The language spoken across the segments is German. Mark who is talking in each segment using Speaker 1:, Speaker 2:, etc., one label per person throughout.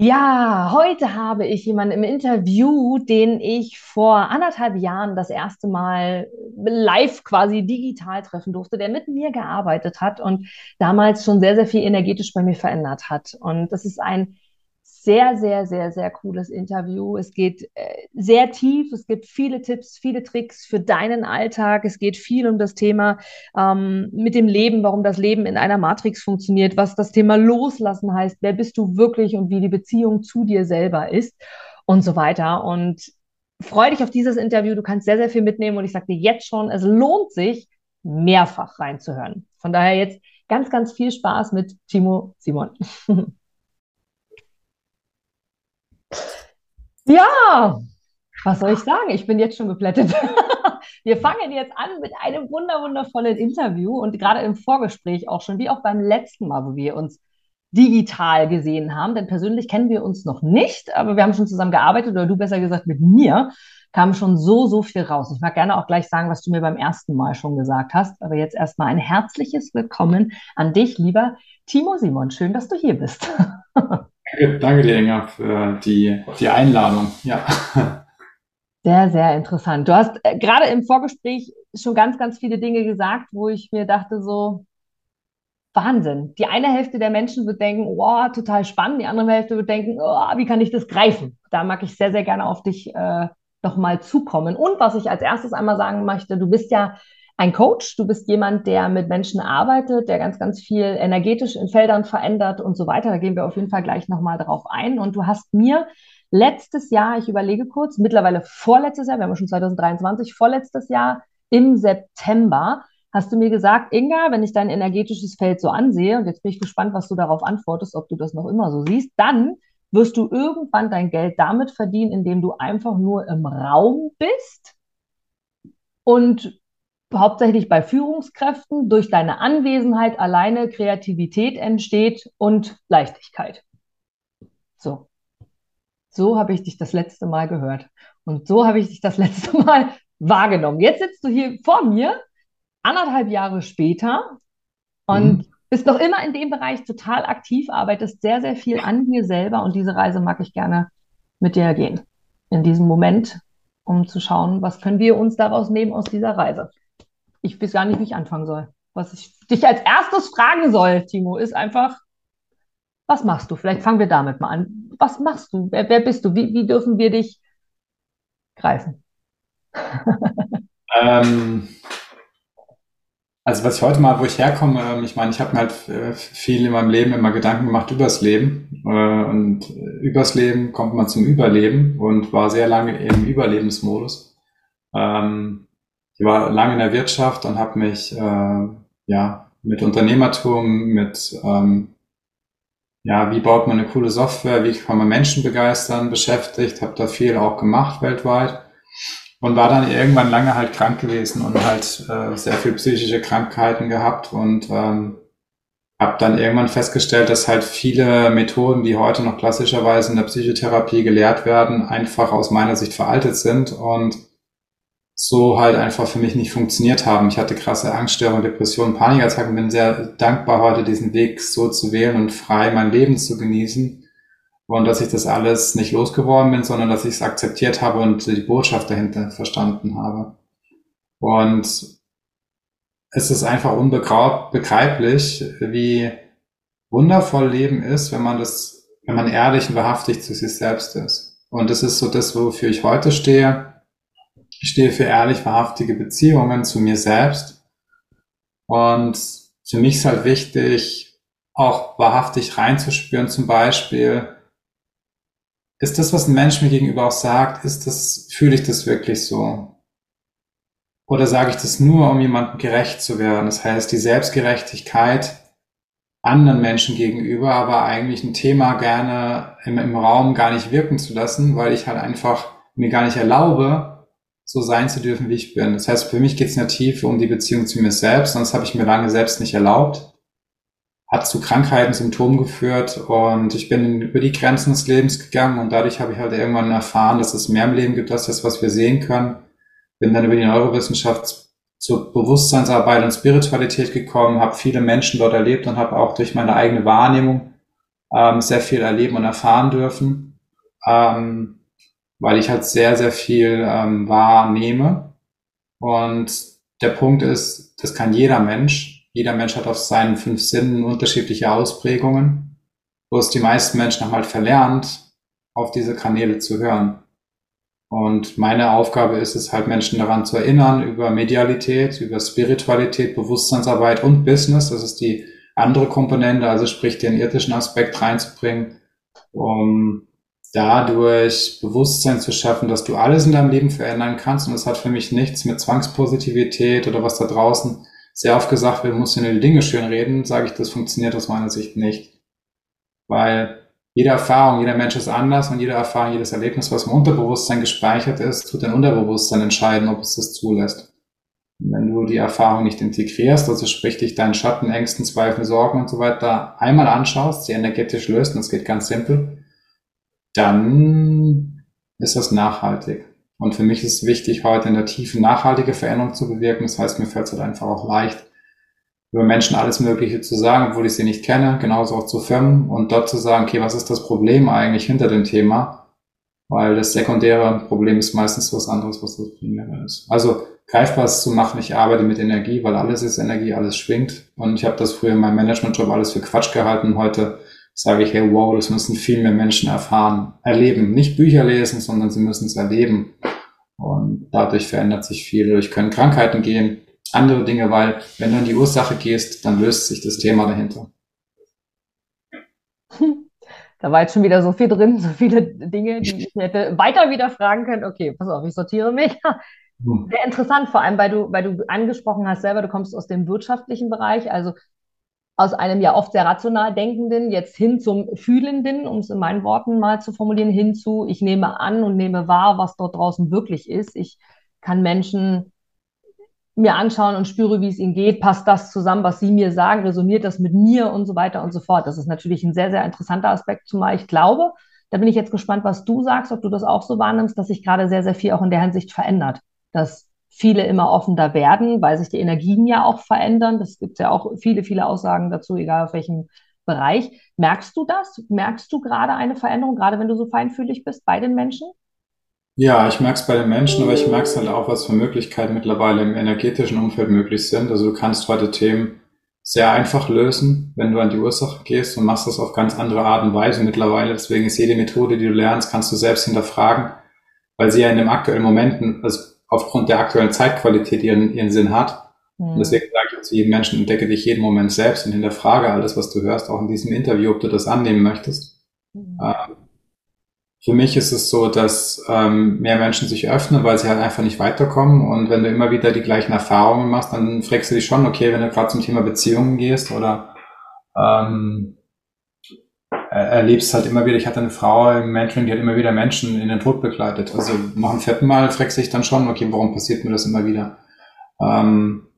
Speaker 1: Ja, heute habe ich jemanden im Interview, den ich vor anderthalb Jahren das erste Mal live quasi digital treffen durfte, der mit mir gearbeitet hat und damals schon sehr, sehr viel energetisch bei mir verändert hat. Und das ist ein sehr, sehr, sehr, sehr cooles Interview. Es geht äh, sehr tief. Es gibt viele Tipps, viele Tricks für deinen Alltag. Es geht viel um das Thema ähm, mit dem Leben, warum das Leben in einer Matrix funktioniert, was das Thema Loslassen heißt, wer bist du wirklich und wie die Beziehung zu dir selber ist und so weiter. Und freue dich auf dieses Interview. Du kannst sehr, sehr viel mitnehmen und ich sage dir jetzt schon, es lohnt sich, mehrfach reinzuhören. Von daher jetzt ganz, ganz viel Spaß mit Timo Simon. Ja, was soll ich sagen? Ich bin jetzt schon geplättet. Wir fangen jetzt an mit einem wunder wundervollen Interview und gerade im Vorgespräch auch schon, wie auch beim letzten Mal, wo wir uns digital gesehen haben, denn persönlich kennen wir uns noch nicht, aber wir haben schon zusammen gearbeitet oder du besser gesagt mit mir, kam schon so, so viel raus. Ich mag gerne auch gleich sagen, was du mir beim ersten Mal schon gesagt hast, aber jetzt erstmal ein herzliches Willkommen an dich, lieber Timo Simon. Schön, dass du hier bist.
Speaker 2: Danke dir, Inga, für die, die Einladung. Ja.
Speaker 1: Sehr, sehr interessant. Du hast äh, gerade im Vorgespräch schon ganz, ganz viele Dinge gesagt, wo ich mir dachte, so Wahnsinn. Die eine Hälfte der Menschen wird denken, oh, total spannend. Die andere Hälfte wird denken, oh, wie kann ich das greifen? Da mag ich sehr, sehr gerne auf dich äh, nochmal zukommen. Und was ich als erstes einmal sagen möchte, du bist ja ein Coach, du bist jemand, der mit Menschen arbeitet, der ganz, ganz viel energetisch in Feldern verändert und so weiter. Da gehen wir auf jeden Fall gleich nochmal drauf ein. Und du hast mir letztes Jahr, ich überlege kurz, mittlerweile vorletztes Jahr, wir haben schon 2023, vorletztes Jahr im September, hast du mir gesagt, Inga, wenn ich dein energetisches Feld so ansehe, und jetzt bin ich gespannt, was du darauf antwortest, ob du das noch immer so siehst, dann wirst du irgendwann dein Geld damit verdienen, indem du einfach nur im Raum bist und hauptsächlich bei Führungskräften durch deine Anwesenheit alleine Kreativität entsteht und Leichtigkeit. So. So habe ich dich das letzte Mal gehört. Und so habe ich dich das letzte Mal wahrgenommen. Jetzt sitzt du hier vor mir, anderthalb Jahre später, und mhm. bist noch immer in dem Bereich total aktiv, arbeitest sehr, sehr viel an dir selber. Und diese Reise mag ich gerne mit dir gehen. In diesem Moment, um zu schauen, was können wir uns daraus nehmen aus dieser Reise ich weiß gar nicht, wie ich anfangen soll. Was ich dich als erstes fragen soll, Timo, ist einfach, was machst du? Vielleicht fangen wir damit mal an. Was machst du? Wer, wer bist du? Wie, wie dürfen wir dich greifen?
Speaker 2: ähm, also was ich heute mal, wo ich herkomme, ähm, ich meine, ich habe mir halt äh, viel in meinem Leben immer Gedanken gemacht übers Leben äh, und übers Leben kommt man zum Überleben und war sehr lange im Überlebensmodus. Ähm, ich war lange in der Wirtschaft und habe mich äh, ja mit Unternehmertum, mit ähm, ja, wie baut man eine coole Software, wie kann man Menschen begeistern, beschäftigt, habe da viel auch gemacht weltweit und war dann irgendwann lange halt krank gewesen und halt äh, sehr viel psychische Krankheiten gehabt und ähm, habe dann irgendwann festgestellt, dass halt viele Methoden, die heute noch klassischerweise in der Psychotherapie gelehrt werden, einfach aus meiner Sicht veraltet sind und so halt einfach für mich nicht funktioniert haben. Ich hatte krasse Angststörungen, Depressionen, Panikattacken, bin sehr dankbar heute diesen Weg so zu wählen und frei mein Leben zu genießen. Und dass ich das alles nicht losgeworden bin, sondern dass ich es akzeptiert habe und die Botschaft dahinter verstanden habe. Und es ist einfach unbegreiflich, wie wundervoll Leben ist, wenn man das, wenn man ehrlich und wahrhaftig zu sich selbst ist. Und das ist so das, wofür ich heute stehe ich stehe für ehrlich, wahrhaftige Beziehungen zu mir selbst. Und für mich ist halt wichtig, auch wahrhaftig reinzuspüren, zum Beispiel, ist das, was ein Mensch mir gegenüber auch sagt, ist das, fühle ich das wirklich so? Oder sage ich das nur, um jemandem gerecht zu werden? Das heißt, die Selbstgerechtigkeit anderen Menschen gegenüber, aber eigentlich ein Thema gerne im, im Raum gar nicht wirken zu lassen, weil ich halt einfach mir gar nicht erlaube, so sein zu dürfen, wie ich bin. Das heißt, für mich geht es in der Tiefe um die Beziehung zu mir selbst, sonst habe ich mir lange selbst nicht erlaubt. Hat zu Krankheiten, Symptomen geführt und ich bin über die Grenzen des Lebens gegangen und dadurch habe ich halt irgendwann erfahren, dass es mehr im Leben gibt als das, was wir sehen können. Bin dann über die Neurowissenschaft zur Bewusstseinsarbeit und Spiritualität gekommen, habe viele Menschen dort erlebt und habe auch durch meine eigene Wahrnehmung ähm, sehr viel erleben und erfahren dürfen, ähm, weil ich halt sehr, sehr viel ähm, wahrnehme. Und der Punkt ist, das kann jeder Mensch. Jeder Mensch hat auf seinen fünf Sinnen unterschiedliche Ausprägungen. Bloß die meisten Menschen haben halt verlernt, auf diese Kanäle zu hören. Und meine Aufgabe ist es halt, Menschen daran zu erinnern, über Medialität, über Spiritualität, Bewusstseinsarbeit und Business. Das ist die andere Komponente, also sprich den irdischen Aspekt reinzubringen, um dadurch Bewusstsein zu schaffen, dass du alles in deinem Leben verändern kannst. Und das hat für mich nichts mit Zwangspositivität oder was da draußen sehr oft gesagt wird, muss ja die Dinge schön reden, sage ich, das funktioniert aus meiner Sicht nicht. Weil jede Erfahrung, jeder Mensch ist anders und jede Erfahrung, jedes Erlebnis, was im Unterbewusstsein gespeichert ist, tut dein Unterbewusstsein entscheiden, ob es das zulässt. Und wenn du die Erfahrung nicht integrierst, also sprich dich deinen Schatten, Ängsten, Zweifeln, Sorgen und so weiter einmal anschaust, sie energetisch löst, und es geht ganz simpel, dann ist das nachhaltig. Und für mich ist wichtig, heute in der Tiefe nachhaltige Veränderung zu bewirken. Das heißt, mir fällt es halt einfach auch leicht, über Menschen alles Mögliche zu sagen, obwohl ich sie nicht kenne, genauso auch zu Firmen und dort zu sagen, okay, was ist das Problem eigentlich hinter dem Thema? Weil das sekundäre Problem ist meistens was anderes, was das primäre ist. Also greifbar zu machen, ich arbeite mit Energie, weil alles ist Energie, alles schwingt. Und ich habe das früher in meinem Managementjob alles für Quatsch gehalten. Heute sage ich, hey, wow, das müssen viel mehr Menschen erfahren, erleben. Nicht Bücher lesen, sondern sie müssen es erleben. Und dadurch verändert sich viel. Durch können Krankheiten gehen, andere Dinge, weil wenn du in die Ursache gehst, dann löst sich das Thema dahinter.
Speaker 1: Da war jetzt schon wieder so viel drin, so viele Dinge, die ich hätte weiter wieder fragen können. Okay, pass auf, ich sortiere mich. Hm. Sehr interessant, vor allem, weil du, weil du angesprochen hast selber, du kommst aus dem wirtschaftlichen Bereich, also aus einem ja oft sehr rational denkenden, jetzt hin zum Fühlenden, um es in meinen Worten mal zu formulieren, hin zu, ich nehme an und nehme wahr, was dort draußen wirklich ist. Ich kann Menschen mir anschauen und spüre, wie es ihnen geht, passt das zusammen, was sie mir sagen, resoniert das mit mir und so weiter und so fort. Das ist natürlich ein sehr, sehr interessanter Aspekt, zumal ich glaube, da bin ich jetzt gespannt, was du sagst, ob du das auch so wahrnimmst, dass sich gerade sehr, sehr viel auch in der Hinsicht verändert, dass viele immer offener werden, weil sich die Energien ja auch verändern. Das gibt ja auch viele, viele Aussagen dazu, egal auf welchem Bereich. Merkst du das? Merkst du gerade eine Veränderung, gerade wenn du so feinfühlig bist bei den Menschen?
Speaker 2: Ja, ich merke es bei den Menschen, aber ich merke es halt auch, was für Möglichkeiten mittlerweile im energetischen Umfeld möglich sind. Also du kannst heute Themen sehr einfach lösen, wenn du an die Ursache gehst und machst das auf ganz andere Art und Weise mittlerweile. Deswegen ist jede Methode, die du lernst, kannst du selbst hinterfragen, weil sie ja in dem aktuellen Momenten, also aufgrund der aktuellen Zeitqualität ihren, ihren Sinn hat. Und deswegen sage ich zu jedem Menschen, entdecke dich jeden Moment selbst und hinterfrage alles, was du hörst, auch in diesem Interview, ob du das annehmen möchtest. Mhm. Ähm, für mich ist es so, dass ähm, mehr Menschen sich öffnen, weil sie halt einfach nicht weiterkommen. Und wenn du immer wieder die gleichen Erfahrungen machst, dann fragst du dich schon, okay, wenn du gerade zum Thema Beziehungen gehst oder ähm, erlebst halt immer wieder, ich hatte eine Frau im Mentoring, die hat immer wieder Menschen in den Tod begleitet. Also nach dem vierten Mal fragst dich dann schon, okay, warum passiert mir das immer wieder? Ähm,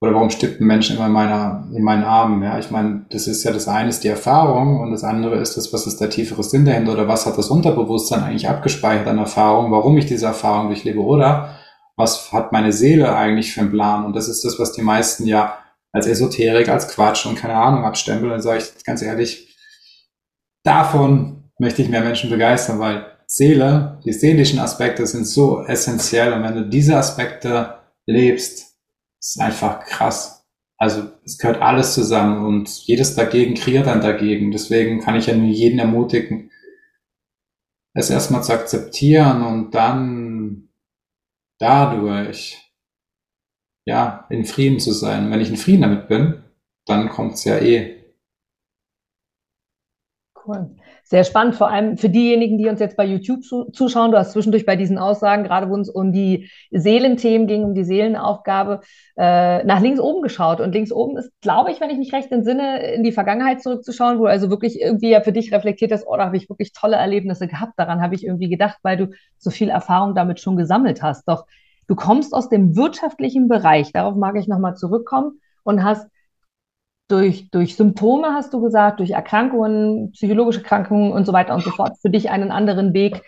Speaker 2: oder warum stirbt ein Mensch immer in, meiner, in meinen Armen? Ja, ich meine, das ist ja das eine ist die Erfahrung und das andere ist das, was ist der tiefere Sinn dahinter oder was hat das Unterbewusstsein eigentlich abgespeichert an Erfahrung, warum ich diese Erfahrung durchlebe oder was hat meine Seele eigentlich für einen Plan? Und das ist das, was die meisten ja als Esoterik, als Quatsch und keine Ahnung abstempeln. Dann sage ich ganz ehrlich, davon möchte ich mehr Menschen begeistern, weil Seele, die seelischen Aspekte sind so essentiell und wenn du diese Aspekte lebst, ist einfach krass. Also es gehört alles zusammen und jedes dagegen kreiert dann dagegen. Deswegen kann ich ja nur jeden ermutigen, es erstmal zu akzeptieren und dann dadurch ja in Frieden zu sein. Und wenn ich in Frieden damit bin, dann kommt es ja eh.
Speaker 1: Cool. Sehr spannend, vor allem für diejenigen, die uns jetzt bei YouTube zuschauen. Du hast zwischendurch bei diesen Aussagen, gerade wo es um die Seelenthemen ging, um die Seelenaufgabe, äh, nach links oben geschaut. Und links oben ist, glaube ich, wenn ich mich recht entsinne, in die Vergangenheit zurückzuschauen, wo also wirklich irgendwie ja für dich reflektiert hast, oh, da habe ich wirklich tolle Erlebnisse gehabt. Daran habe ich irgendwie gedacht, weil du so viel Erfahrung damit schon gesammelt hast. Doch du kommst aus dem wirtschaftlichen Bereich, darauf mag ich nochmal zurückkommen, und hast durch, durch Symptome, hast du gesagt, durch Erkrankungen, psychologische Erkrankungen und so weiter und so fort, für dich einen anderen Weg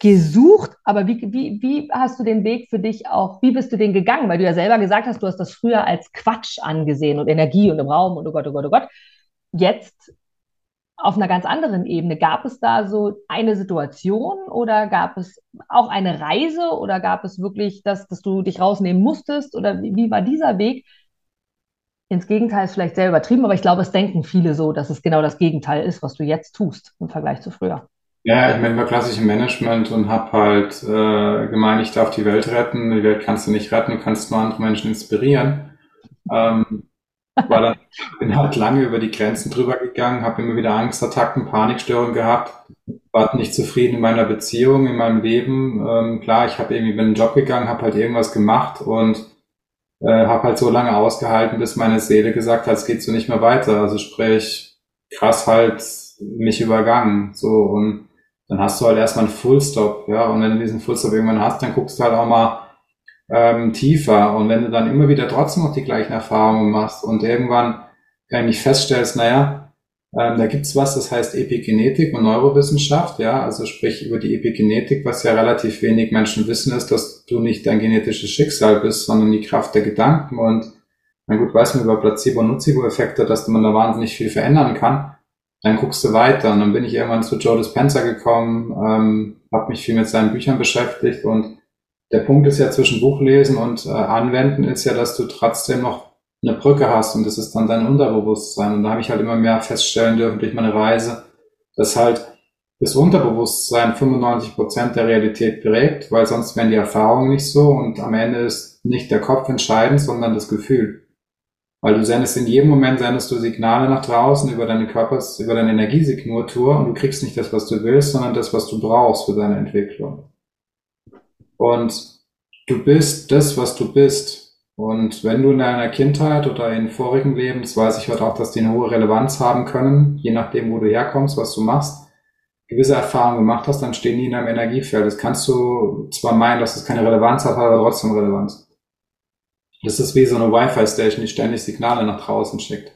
Speaker 1: gesucht. Aber wie, wie, wie hast du den Weg für dich auch, wie bist du den gegangen? Weil du ja selber gesagt hast, du hast das früher als Quatsch angesehen und Energie und im Raum und oh Gott, oh Gott, oh Gott. Jetzt auf einer ganz anderen Ebene. Gab es da so eine Situation oder gab es auch eine Reise oder gab es wirklich, dass, dass du dich rausnehmen musstest oder wie, wie war dieser Weg? Ins Gegenteil ist vielleicht sehr übertrieben, aber ich glaube, es denken viele so, dass es genau das Gegenteil ist, was du jetzt tust im Vergleich zu früher.
Speaker 2: Ja, ich bin war klassisch im Management und habe halt äh, gemeint, ich darf die Welt retten. Die Welt kannst du nicht retten, du kannst nur andere Menschen inspirieren. Ähm, war dann, bin halt lange über die Grenzen drüber gegangen, habe immer wieder Angstattacken, Panikstörungen gehabt, war nicht zufrieden in meiner Beziehung, in meinem Leben. Ähm, klar, ich habe irgendwie bin in den Job gegangen, habe halt irgendwas gemacht und äh, habe halt so lange ausgehalten, bis meine Seele gesagt hat, es geht so nicht mehr weiter. Also sprich, krass halt mich übergangen. So und dann hast du halt erstmal einen Fullstop, ja. Und wenn du diesen Fullstop irgendwann hast, dann guckst du halt auch mal ähm, tiefer. Und wenn du dann immer wieder trotzdem noch die gleichen Erfahrungen machst und irgendwann eigentlich feststellst, naja, ähm, da gibt's was, das heißt Epigenetik und Neurowissenschaft, ja, also sprich über die Epigenetik, was ja relativ wenig Menschen wissen, ist, dass du nicht dein genetisches Schicksal bist, sondern die Kraft der Gedanken und na gut, weiß man über Placebo-Nocebo-Effekte, dass man da wahnsinnig viel verändern kann. Dann guckst du weiter und dann bin ich irgendwann zu Joe Dispenza gekommen, ähm, habe mich viel mit seinen Büchern beschäftigt und der Punkt ist ja zwischen Buchlesen und äh, Anwenden ist ja, dass du trotzdem noch eine Brücke hast und das ist dann dein Unterbewusstsein. Und da habe ich halt immer mehr feststellen dürfen durch meine Reise, dass halt das Unterbewusstsein 95 Prozent der Realität prägt, weil sonst wären die Erfahrungen nicht so und am Ende ist nicht der Kopf entscheidend, sondern das Gefühl. Weil du sendest in jedem Moment sendest du Signale nach draußen über deine Körpers, über deine Energiesignatur und du kriegst nicht das, was du willst, sondern das, was du brauchst für deine Entwicklung. Und du bist das, was du bist. Und wenn du in deiner Kindheit oder in vorigen Leben, das weiß ich heute auch, dass die eine hohe Relevanz haben können, je nachdem, wo du herkommst, was du machst, gewisse Erfahrungen gemacht hast, dann stehen die in deinem Energiefeld. Das kannst du zwar meinen, dass es keine Relevanz hat, aber trotzdem Relevanz. Das ist wie so eine Wi-Fi-Station, die ständig Signale nach draußen schickt.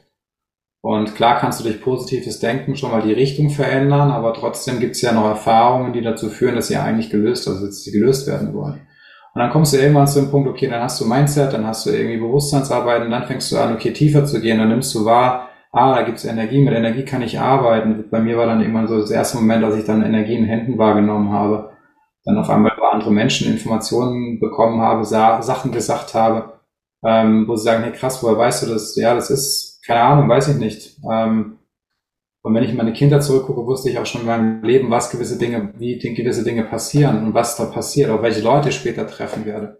Speaker 2: Und klar kannst du durch positives Denken schon mal die Richtung verändern, aber trotzdem gibt es ja noch Erfahrungen, die dazu führen, dass sie eigentlich gelöst, also dass sie gelöst werden wollen. Und dann kommst du irgendwann zu dem Punkt, okay, dann hast du Mindset, dann hast du irgendwie Bewusstseinsarbeit und dann fängst du an, okay, tiefer zu gehen, dann nimmst du wahr, ah, da gibt's Energie, mit Energie kann ich arbeiten. Bei mir war dann irgendwann so das erste Moment, dass ich dann Energie in Händen wahrgenommen habe. Dann auf einmal über andere Menschen Informationen bekommen habe, Sachen gesagt habe, ähm, wo sie sagen, hey krass, woher weißt du das? Ja, das ist keine Ahnung, weiß ich nicht. Ähm, und wenn ich meine Kinder zurückgucke, wusste ich auch schon in meinem Leben, was gewisse Dinge, wie gewisse Dinge passieren und was da passiert, auch welche Leute ich später treffen werde.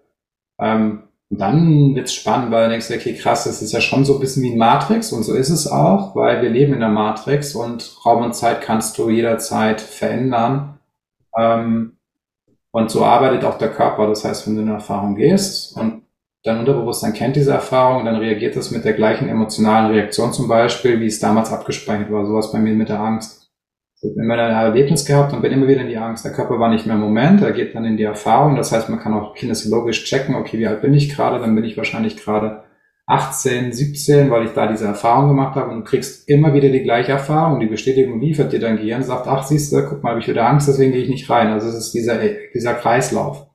Speaker 2: Ähm, und dann wird's spannend, weil du denkst, okay, krass, das ist ja schon so ein bisschen wie ein Matrix und so ist es auch, weil wir leben in der Matrix und Raum und Zeit kannst du jederzeit verändern. Ähm, und so arbeitet auch der Körper. Das heißt, wenn du in eine Erfahrung gehst und dein Unterbewusstsein kennt diese Erfahrung, dann reagiert das mit der gleichen emotionalen Reaktion zum Beispiel, wie es damals abgespeichert war. Sowas bei mir mit der Angst. Ich habe immer ein Erlebnis gehabt und bin immer wieder in die Angst. Der Körper war nicht mehr im Moment, er geht dann in die Erfahrung. Das heißt, man kann auch kinesiologisch checken, okay, wie alt bin ich gerade? Dann bin ich wahrscheinlich gerade 18, 17, weil ich da diese Erfahrung gemacht habe und du kriegst immer wieder die gleiche Erfahrung. Die Bestätigung liefert dir dein Gehirn, sagt, ach siehst du, guck mal, habe ich wieder Angst, deswegen gehe ich nicht rein. Also es ist dieser, dieser Kreislauf.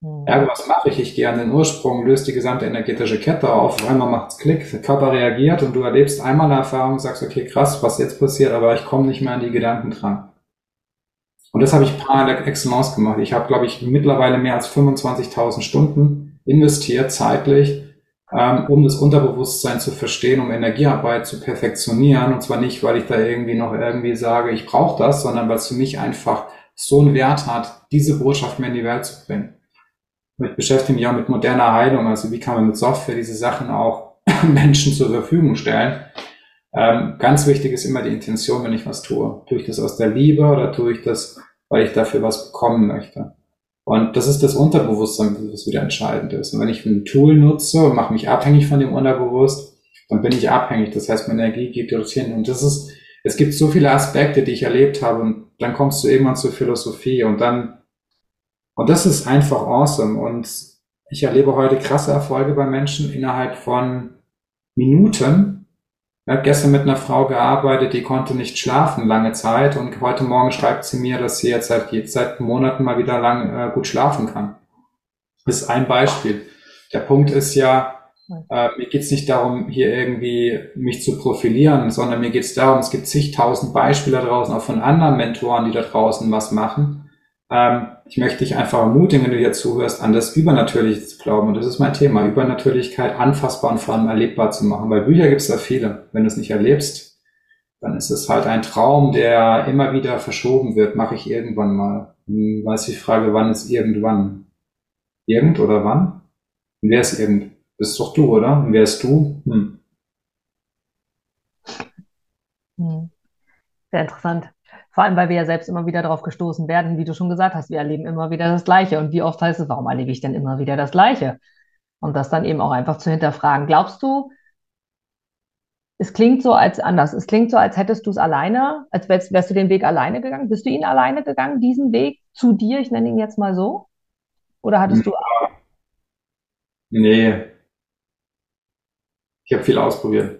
Speaker 2: Mhm. Ja, was mache ich? Ich gehe an den Ursprung, löse die gesamte energetische Kette auf, auf einmal macht's Klick, der Körper reagiert und du erlebst einmal eine Erfahrung sagst, okay, krass, was jetzt passiert, aber ich komme nicht mehr an die Gedanken dran. Und das habe ich par excellence gemacht. Ich habe, glaube ich, mittlerweile mehr als 25.000 Stunden investiert, zeitlich, ähm, um das Unterbewusstsein zu verstehen, um Energiearbeit zu perfektionieren. Und zwar nicht, weil ich da irgendwie noch irgendwie sage, ich brauche das, sondern weil es für mich einfach so einen Wert hat, diese Botschaft mir in die Welt zu bringen ich beschäftige mich auch mit moderner Heilung, also wie kann man mit Software diese Sachen auch Menschen zur Verfügung stellen. Ähm, ganz wichtig ist immer die Intention, wenn ich was tue. Tue ich das aus der Liebe oder tue ich das, weil ich dafür was bekommen möchte? Und das ist das Unterbewusstsein, was wieder entscheidend ist. Und wenn ich ein Tool nutze und mache mich abhängig von dem Unterbewusst, dann bin ich abhängig. Das heißt, meine Energie geht dorthin. Und das ist, es gibt so viele Aspekte, die ich erlebt habe. Und dann kommst du irgendwann zur Philosophie und dann und das ist einfach awesome. Und ich erlebe heute krasse Erfolge bei Menschen innerhalb von Minuten. Ich habe gestern mit einer Frau gearbeitet, die konnte nicht schlafen lange Zeit und heute Morgen schreibt sie mir, dass sie jetzt seit, jetzt seit Monaten mal wieder lang äh, gut schlafen kann. Das ist ein Beispiel. Der Punkt ist ja, Äh, mir geht es nicht darum, hier irgendwie mich zu profilieren, sondern mir geht es darum, es gibt zigtausend Beispiele da draußen, auch von anderen Mentoren, die da draußen was machen. Ähm, ich möchte dich einfach ermutigen, wenn du hier zuhörst, an das Übernatürliche zu glauben. Und das ist mein Thema, Übernatürlichkeit anfassbar und vor allem erlebbar zu machen. Weil Bücher gibt es da viele. Wenn du es nicht erlebst, dann ist es halt ein Traum, der immer wieder verschoben wird. Mache ich irgendwann mal. Hm, weiß die Frage, wann ist irgendwann? Irgend oder wann? Und wer ist irgend? Bist doch du, oder? Und wer ist du? Hm.
Speaker 1: Hm. Sehr interessant. Vor allem, weil wir ja selbst immer wieder darauf gestoßen werden, wie du schon gesagt hast, wir erleben immer wieder das Gleiche. Und wie oft heißt es, warum erlebe ich denn immer wieder das Gleiche? Und das dann eben auch einfach zu hinterfragen. Glaubst du, es klingt so als anders. Es klingt so, als hättest du es alleine, als wärst, wärst, du den Weg alleine gegangen. Bist du ihn alleine gegangen, diesen Weg zu dir? Ich nenne ihn jetzt mal so. Oder hattest du.
Speaker 2: Nee. Ich habe viel ausprobiert.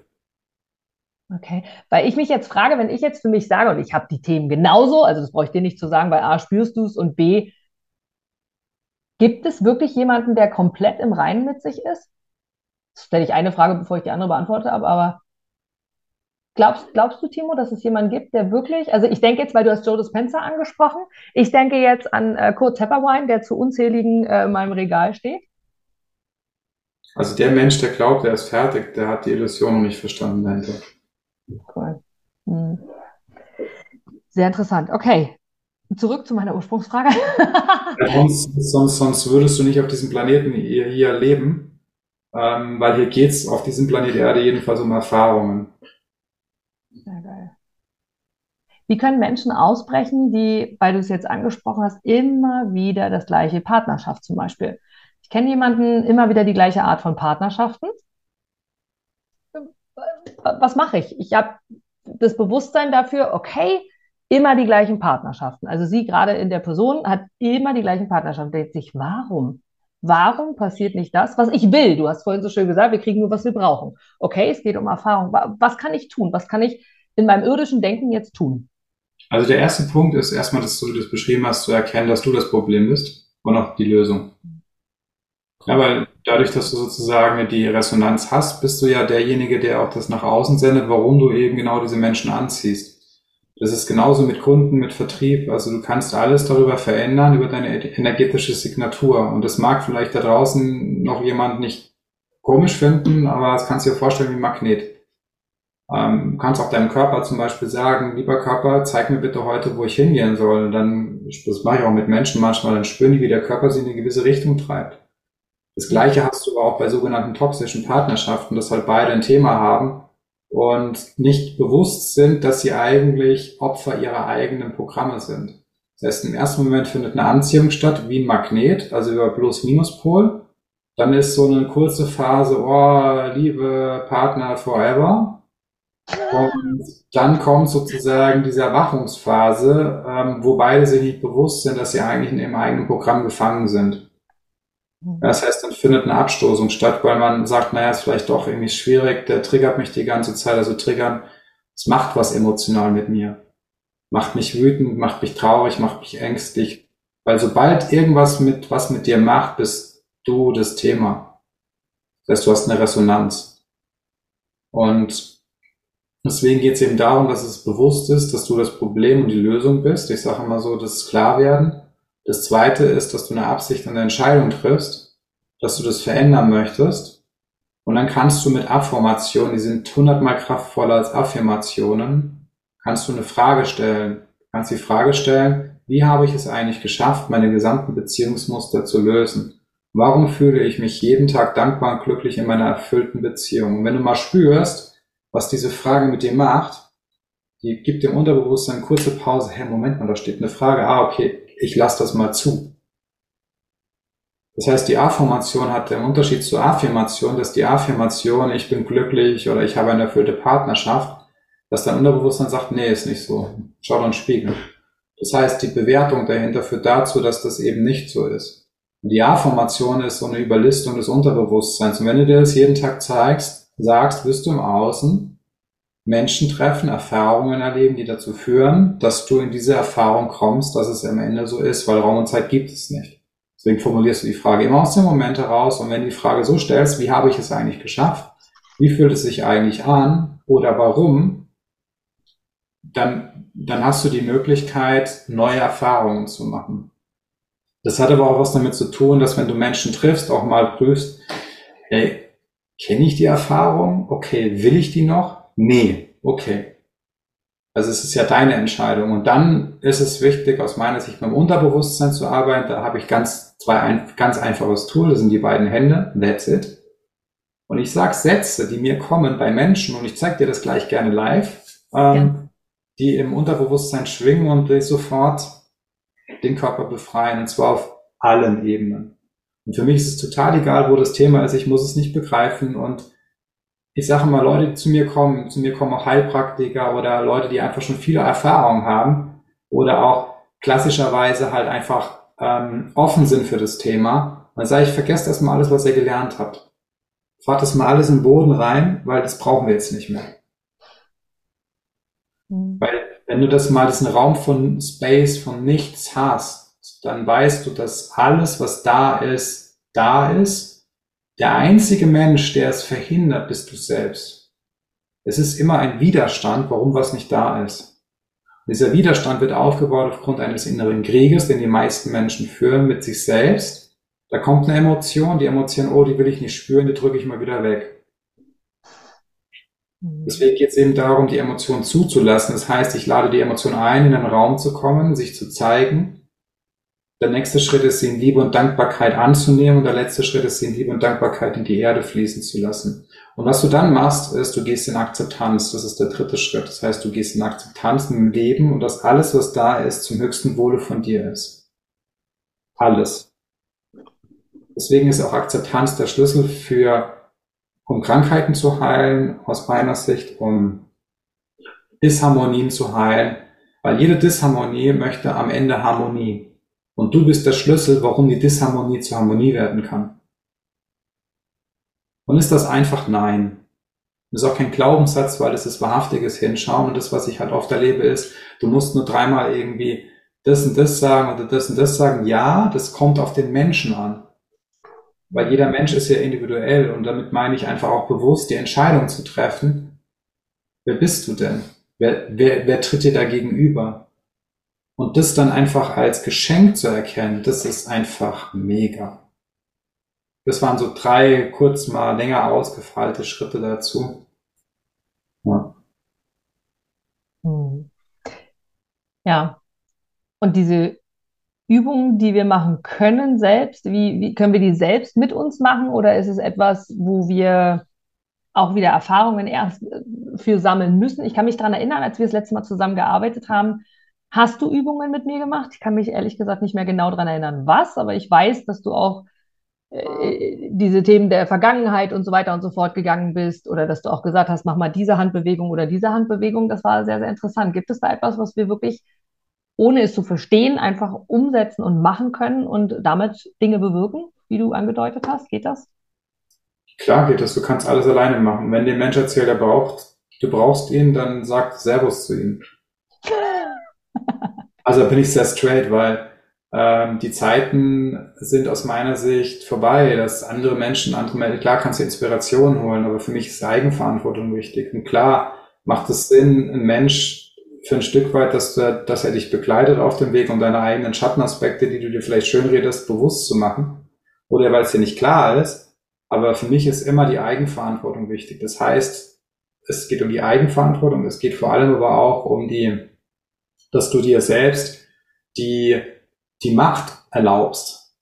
Speaker 1: Okay, weil ich mich jetzt frage, wenn ich jetzt für mich sage, und ich habe die Themen genauso, also das brauche ich dir nicht zu sagen, bei A spürst du es und B, gibt es wirklich jemanden, der komplett im Reinen mit sich ist? Das stelle ich eine Frage, bevor ich die andere beantworte, aber glaubst, glaubst du, Timo, dass es jemanden gibt, der wirklich, also ich denke jetzt, weil du hast Joe Dispenza angesprochen, ich denke jetzt an äh, Kurt Tepperwein, der zu unzähligen äh, in meinem Regal steht.
Speaker 2: Also der Mensch, der glaubt, er ist fertig, der hat die Illusion nicht verstanden dahinter.
Speaker 1: Cool. Hm. Sehr interessant. Okay. Zurück zu meiner Ursprungsfrage.
Speaker 2: sonst, sonst, sonst würdest du nicht auf diesem Planeten hier, hier leben, ähm, weil hier geht es auf diesem Planet Erde jedenfalls um Erfahrungen.
Speaker 1: Sehr geil. Wie können Menschen ausbrechen, die, weil du es jetzt angesprochen hast, immer wieder das gleiche Partnerschaft zum Beispiel? Ich kenne jemanden, immer wieder die gleiche Art von Partnerschaften was mache ich? Ich habe das Bewusstsein dafür, okay, immer die gleichen Partnerschaften. Also sie gerade in der Person hat immer die gleichen Partnerschaften. Denkt sich, warum? Warum passiert nicht das, was ich will? Du hast vorhin so schön gesagt, wir kriegen nur, was wir brauchen. Okay, es geht um Erfahrung. Was kann ich tun? Was kann ich in meinem irdischen Denken jetzt tun?
Speaker 2: Also der erste Punkt ist erstmal, dass du das beschrieben hast, zu erkennen, dass du das Problem bist und auch die Lösung. Weil dadurch, dass du sozusagen die Resonanz hast, bist du ja derjenige, der auch das nach außen sendet, warum du eben genau diese Menschen anziehst. Das ist genauso mit Kunden, mit Vertrieb. Also du kannst alles darüber verändern, über deine energetische Signatur. Und das mag vielleicht da draußen noch jemand nicht komisch finden, aber das kannst du dir vorstellen wie ein Magnet. Ähm, du kannst auch deinem Körper zum Beispiel sagen, lieber Körper, zeig mir bitte heute, wo ich hingehen soll. Und dann, das mache ich auch mit Menschen manchmal, dann spüren die, wie der Körper sie in eine gewisse Richtung treibt. Das Gleiche hast du auch bei sogenannten toxischen Partnerschaften, dass halt beide ein Thema haben und nicht bewusst sind, dass sie eigentlich Opfer ihrer eigenen Programme sind. Das heißt, im ersten Moment findet eine Anziehung statt, wie ein Magnet, also über Plus-Minus-Pol. Dann ist so eine kurze Phase, oh, liebe Partner forever. Und dann kommt sozusagen diese Erwachungsphase, ähm, wo beide sich nicht bewusst sind, dass sie eigentlich in ihrem eigenen Programm gefangen sind. Mhm. Das heißt, dann findet eine Abstoßung statt, weil man sagt, naja, ist vielleicht doch irgendwie schwierig, der triggert mich die ganze Zeit, also triggern, es macht was emotional mit mir. Macht mich wütend, macht mich traurig, macht mich ängstlich. Weil sobald irgendwas mit, was mit dir macht, bist du das Thema. Das heißt, du hast eine Resonanz. Und deswegen geht es eben darum, dass es bewusst ist, dass du das Problem und die Lösung bist. Ich sage immer so, das ist klar werden. Das zweite ist, dass du eine Absicht und eine Entscheidung triffst, dass du das verändern möchtest. Und dann kannst du mit Affirmationen, die sind hundertmal kraftvoller als Affirmationen, kannst du eine Frage stellen. Du kannst die Frage stellen, wie habe ich es eigentlich geschafft, meine gesamten Beziehungsmuster zu lösen? Warum fühle ich mich jeden Tag dankbar und glücklich in meiner erfüllten Beziehung? Und wenn du mal spürst, was diese Frage mit dir macht, die gibt dem Unterbewusstsein kurze Pause. Hä, Moment mal, da steht eine Frage. Ah, okay, ich lasse das mal zu. Das heißt, die A-Formation hat den Unterschied zur Affirmation, dass die Affirmation, ich bin glücklich oder ich habe eine erfüllte Partnerschaft, dass dein Unterbewusstsein sagt, nee, ist nicht so. Schau den Spiegel. Das heißt, die Bewertung dahinter führt dazu, dass das eben nicht so ist. Und die A-Formation ist so eine Überlistung des Unterbewusstseins. Und wenn du dir das jeden Tag zeigst, sagst, wirst du im Außen Menschen treffen, Erfahrungen erleben, die dazu führen, dass du in diese Erfahrung kommst, dass es am Ende so ist, weil Raum und Zeit gibt es nicht. Deswegen formulierst du die Frage immer aus dem Moment heraus und wenn du die Frage so stellst, wie habe ich es eigentlich geschafft? Wie fühlt es sich eigentlich an? Oder warum? Dann, dann hast du die Möglichkeit, neue Erfahrungen zu machen. Das hat aber auch was damit zu tun, dass wenn du Menschen triffst, auch mal prüfst, ey, kenne ich die Erfahrung? Okay, will ich die noch? Nee, okay. Also es ist ja deine Entscheidung. Und dann ist es wichtig, aus meiner Sicht mit dem Unterbewusstsein zu arbeiten. Da habe ich ganz zwei ein, ganz einfaches Tool. Das sind die beiden Hände. That's it. Und ich sage Sätze, die mir kommen bei Menschen, und ich zeige dir das gleich gerne live, ähm, ja. die im Unterbewusstsein schwingen und die sofort den Körper befreien. Und zwar auf allen Ebenen. Und für mich ist es total egal, wo das Thema ist. Ich muss es nicht begreifen. Und ich sage mal, Leute, die zu mir kommen, zu mir kommen auch Heilpraktiker oder Leute, die einfach schon viele Erfahrungen haben oder auch klassischerweise halt einfach ähm, offen sind für das Thema. Dann sage ich, vergesst erstmal alles, was ihr gelernt habt. Fahrt das mal alles in den Boden rein, weil das brauchen wir jetzt nicht mehr. Mhm. Weil wenn du das mal, diesen Raum von Space, von nichts hast, dann weißt du, dass alles, was da ist, da ist der einzige Mensch, der es verhindert, bist du selbst. Es ist immer ein Widerstand, warum was nicht da ist. Und dieser Widerstand wird aufgebaut aufgrund eines inneren Krieges, den die meisten Menschen führen mit sich selbst. Da kommt eine Emotion, die Emotion, oh, die will ich nicht spüren, die drücke ich mal wieder weg. Mhm. Deswegen geht es eben darum, die Emotion zuzulassen. Das heißt, ich lade die Emotion ein, in einen Raum zu kommen, sich zu zeigen der nächste Schritt ist, sie in Liebe und Dankbarkeit anzunehmen und der letzte Schritt ist, sie in Liebe und Dankbarkeit in die Erde fließen zu lassen. Und was du dann machst, ist, du gehst in Akzeptanz. Das ist der dritte Schritt. Das heißt, du gehst in Akzeptanz mit dem Leben und dass alles, was da ist, zum höchsten Wohle von dir ist. Alles. Deswegen ist auch Akzeptanz der Schlüssel für, um Krankheiten zu heilen, aus meiner Sicht, um Disharmonien zu heilen, weil jede Disharmonie möchte am Ende Harmonie. Und du bist der Schlüssel, warum die Disharmonie zur Harmonie werden kann. Und ist das einfach Nein? Das ist auch kein Glaubenssatz, weil es ist wahrhaftiges Hinschauen. Und das, was ich halt oft erlebe, ist, du musst nur dreimal irgendwie das und das sagen oder das und das sagen. Ja, das kommt auf den Menschen an. Weil jeder Mensch ist ja individuell und damit meine ich einfach auch bewusst die Entscheidung zu treffen. Wer bist du denn? Wer, wer, wer tritt dir da gegenüber? Und das dann einfach als Geschenk zu erkennen, das ist einfach mega. Das waren so drei kurz mal länger ausgefeilte Schritte dazu. Ja.
Speaker 1: Hm. Ja. Und diese Übungen, die wir machen können selbst, wie, wie können wir die selbst mit uns machen oder ist es etwas, wo wir auch wieder Erfahrungen erst äh, für sammeln müssen? Ich kann mich daran erinnern, als wir das letzte Mal zusammen gearbeitet haben, Hast du Übungen mit mir gemacht? Ich kann mich ehrlich gesagt nicht mehr genau daran erinnern, was, aber ich weiß, dass du auch äh, diese Themen der Vergangenheit und so weiter und so fort gegangen bist oder dass du auch gesagt hast, mach mal diese Handbewegung oder diese Handbewegung. Das war sehr, sehr interessant. Gibt es da etwas, was wir wirklich, ohne es zu verstehen, einfach umsetzen und machen können und damit Dinge bewirken, wie du angedeutet hast? Geht das?
Speaker 2: Klar geht das. Du kannst alles alleine machen. Wenn der Mensch erzählt, er braucht, du brauchst ihn, dann sag Servus zu ihm. Also bin ich sehr straight, weil ähm, die Zeiten sind aus meiner Sicht vorbei, dass andere Menschen, andere Menschen, klar kannst du Inspiration holen, aber für mich ist Eigenverantwortung wichtig. Und klar macht es Sinn, ein Mensch für ein Stück weit, dass, du, dass er dich begleitet auf dem Weg, um deine eigenen Schattenaspekte, die du dir vielleicht schön redest, bewusst zu machen. Oder weil es dir nicht klar ist. Aber für mich ist immer die Eigenverantwortung wichtig. Das heißt, es geht um die Eigenverantwortung, es geht vor allem aber auch um die dass du dir selbst die, die Macht erlaubst.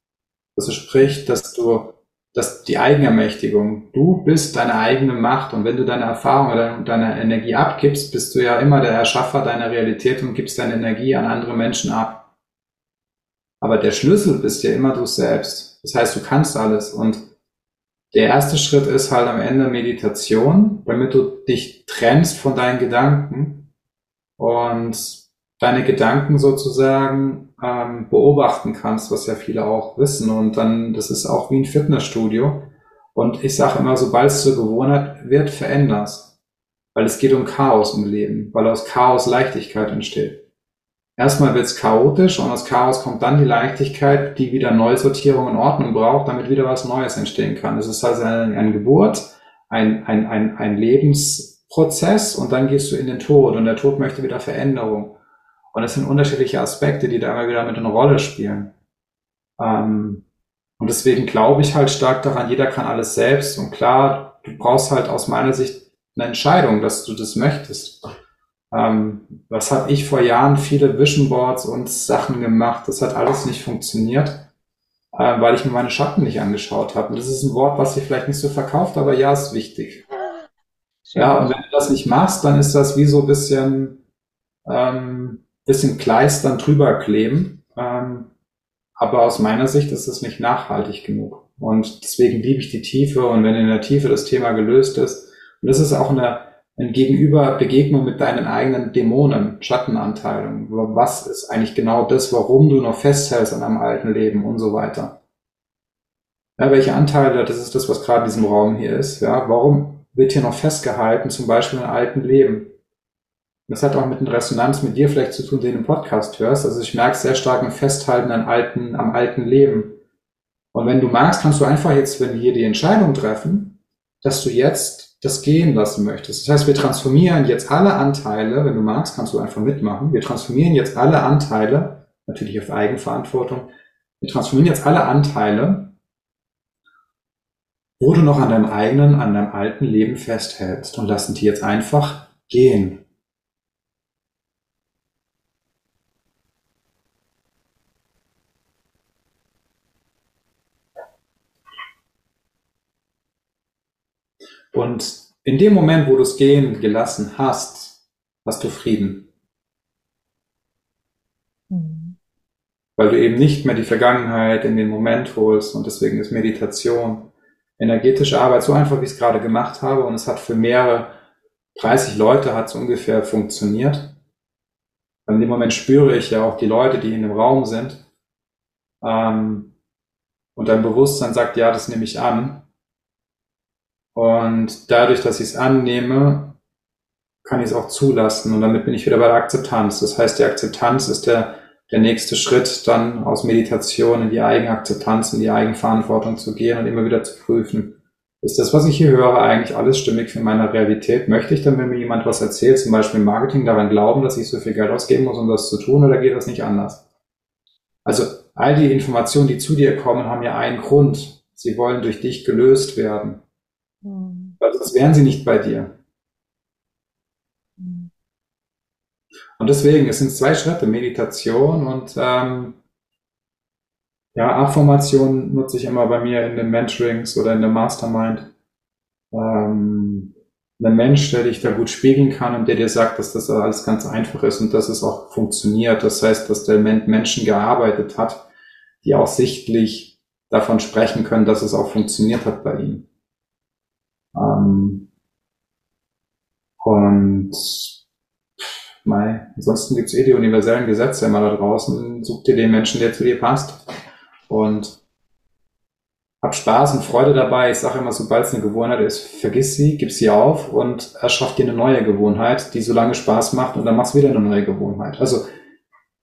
Speaker 2: Also sprich, dass du, dass die Eigenermächtigung, du bist deine eigene Macht und wenn du deine Erfahrung oder deine Energie abgibst, bist du ja immer der Erschaffer deiner Realität und gibst deine Energie an andere Menschen ab. Aber der Schlüssel bist ja immer du selbst. Das heißt, du kannst alles und der erste Schritt ist halt am Ende Meditation, damit du dich trennst von deinen Gedanken und deine Gedanken sozusagen ähm, beobachten kannst, was ja viele auch wissen. Und dann, das ist auch wie ein Fitnessstudio. Und ich sage immer, sobald es zur Gewohnheit wird, veränderst. Weil es geht um Chaos im Leben, weil aus Chaos Leichtigkeit entsteht. erstmal wird es chaotisch und aus Chaos kommt dann die Leichtigkeit, die wieder Neusortierung und Ordnung braucht, damit wieder was Neues entstehen kann. Es ist also eine, eine Geburt, ein, ein, ein, ein Lebensprozess und dann gehst du in den Tod und der Tod möchte wieder Veränderung. Und es sind unterschiedliche Aspekte, die da immer wieder mit eine Rolle spielen. Ähm, und deswegen glaube ich halt stark daran, jeder kann alles selbst. Und klar, du brauchst halt aus meiner Sicht eine Entscheidung, dass du das möchtest. Ähm, was habe ich vor Jahren viele Vision Boards und Sachen gemacht? Das hat alles nicht funktioniert, äh, weil ich mir meine Schatten nicht angeschaut habe. Und das ist ein Wort, was sich vielleicht nicht so verkauft, aber ja, ist wichtig. Schön. Ja, und wenn du das nicht machst, dann ist das wie so ein bisschen, ähm, bisschen Kleistern drüber kleben. Ähm, aber aus meiner Sicht ist es nicht nachhaltig genug. Und deswegen liebe ich die Tiefe. Und wenn in der Tiefe das Thema gelöst ist, und das ist auch eine, ein Gegenüber Begegnung mit deinen eigenen Dämonen, Schattenanteilungen. Was ist eigentlich genau das, warum du noch festhältst an einem alten Leben und so weiter. Ja, welche Anteile, das ist das, was gerade in diesem Raum hier ist. Ja, warum wird hier noch festgehalten, zum Beispiel in einem alten Leben? Das hat auch mit einer Resonanz mit dir vielleicht zu tun, den du den Podcast hörst. Also ich merke sehr stark ein Festhalten an alten, am alten Leben. Und wenn du magst, kannst du einfach jetzt, wenn wir hier die Entscheidung treffen, dass du jetzt das gehen lassen möchtest. Das heißt, wir transformieren jetzt alle Anteile, wenn du magst, kannst du einfach mitmachen. Wir transformieren jetzt alle Anteile, natürlich auf Eigenverantwortung. Wir transformieren jetzt alle Anteile, wo du noch an deinem eigenen, an deinem alten Leben festhältst und lassen die jetzt einfach gehen. Und in dem Moment, wo du es gehen gelassen hast, hast du Frieden. Mhm. Weil du eben nicht mehr die Vergangenheit in den Moment holst und deswegen ist Meditation, energetische Arbeit so einfach, wie ich es gerade gemacht habe und es hat für mehrere 30 Leute hat es ungefähr funktioniert. Und in dem Moment spüre ich ja auch die Leute, die in dem Raum sind. Ähm, und dein Bewusstsein sagt, ja, das nehme ich an. Und dadurch, dass ich es annehme, kann ich es auch zulassen. Und damit bin ich wieder bei der Akzeptanz. Das heißt, die Akzeptanz ist der, der nächste Schritt, dann aus Meditation in die Eigenakzeptanz, in die Eigenverantwortung zu gehen und immer wieder zu prüfen. Ist das, was ich hier höre, eigentlich alles stimmig für meine Realität? Möchte ich dann, wenn mir jemand was erzählt, zum Beispiel im Marketing, daran glauben, dass ich so viel Geld ausgeben muss, um das zu tun, oder geht das nicht anders? Also all die Informationen, die zu dir kommen, haben ja einen Grund. Sie wollen durch dich gelöst werden. Mhm. Weil sonst wären sie nicht bei dir. Mhm. Und deswegen, es sind zwei Schritte, Meditation und ähm, ja, Affirmation nutze ich immer bei mir in den Mentorings oder in der Mastermind. Ähm, ein Mensch, der dich da gut spiegeln kann und der dir sagt, dass das alles ganz einfach ist und dass es auch funktioniert. Das heißt, dass der Menschen gearbeitet hat, die auch sichtlich davon sprechen können, dass es auch funktioniert hat bei ihm. Ähm, und mei, ansonsten gibt's eh die universellen Gesetze immer da draußen. Such dir den Menschen, der zu dir passt. Und hab Spaß und Freude dabei. Ich sage immer, sobald es eine Gewohnheit ist, vergiss sie, gib sie auf und erschaff dir eine neue Gewohnheit, die so lange Spaß macht und dann machst du wieder eine neue Gewohnheit. Also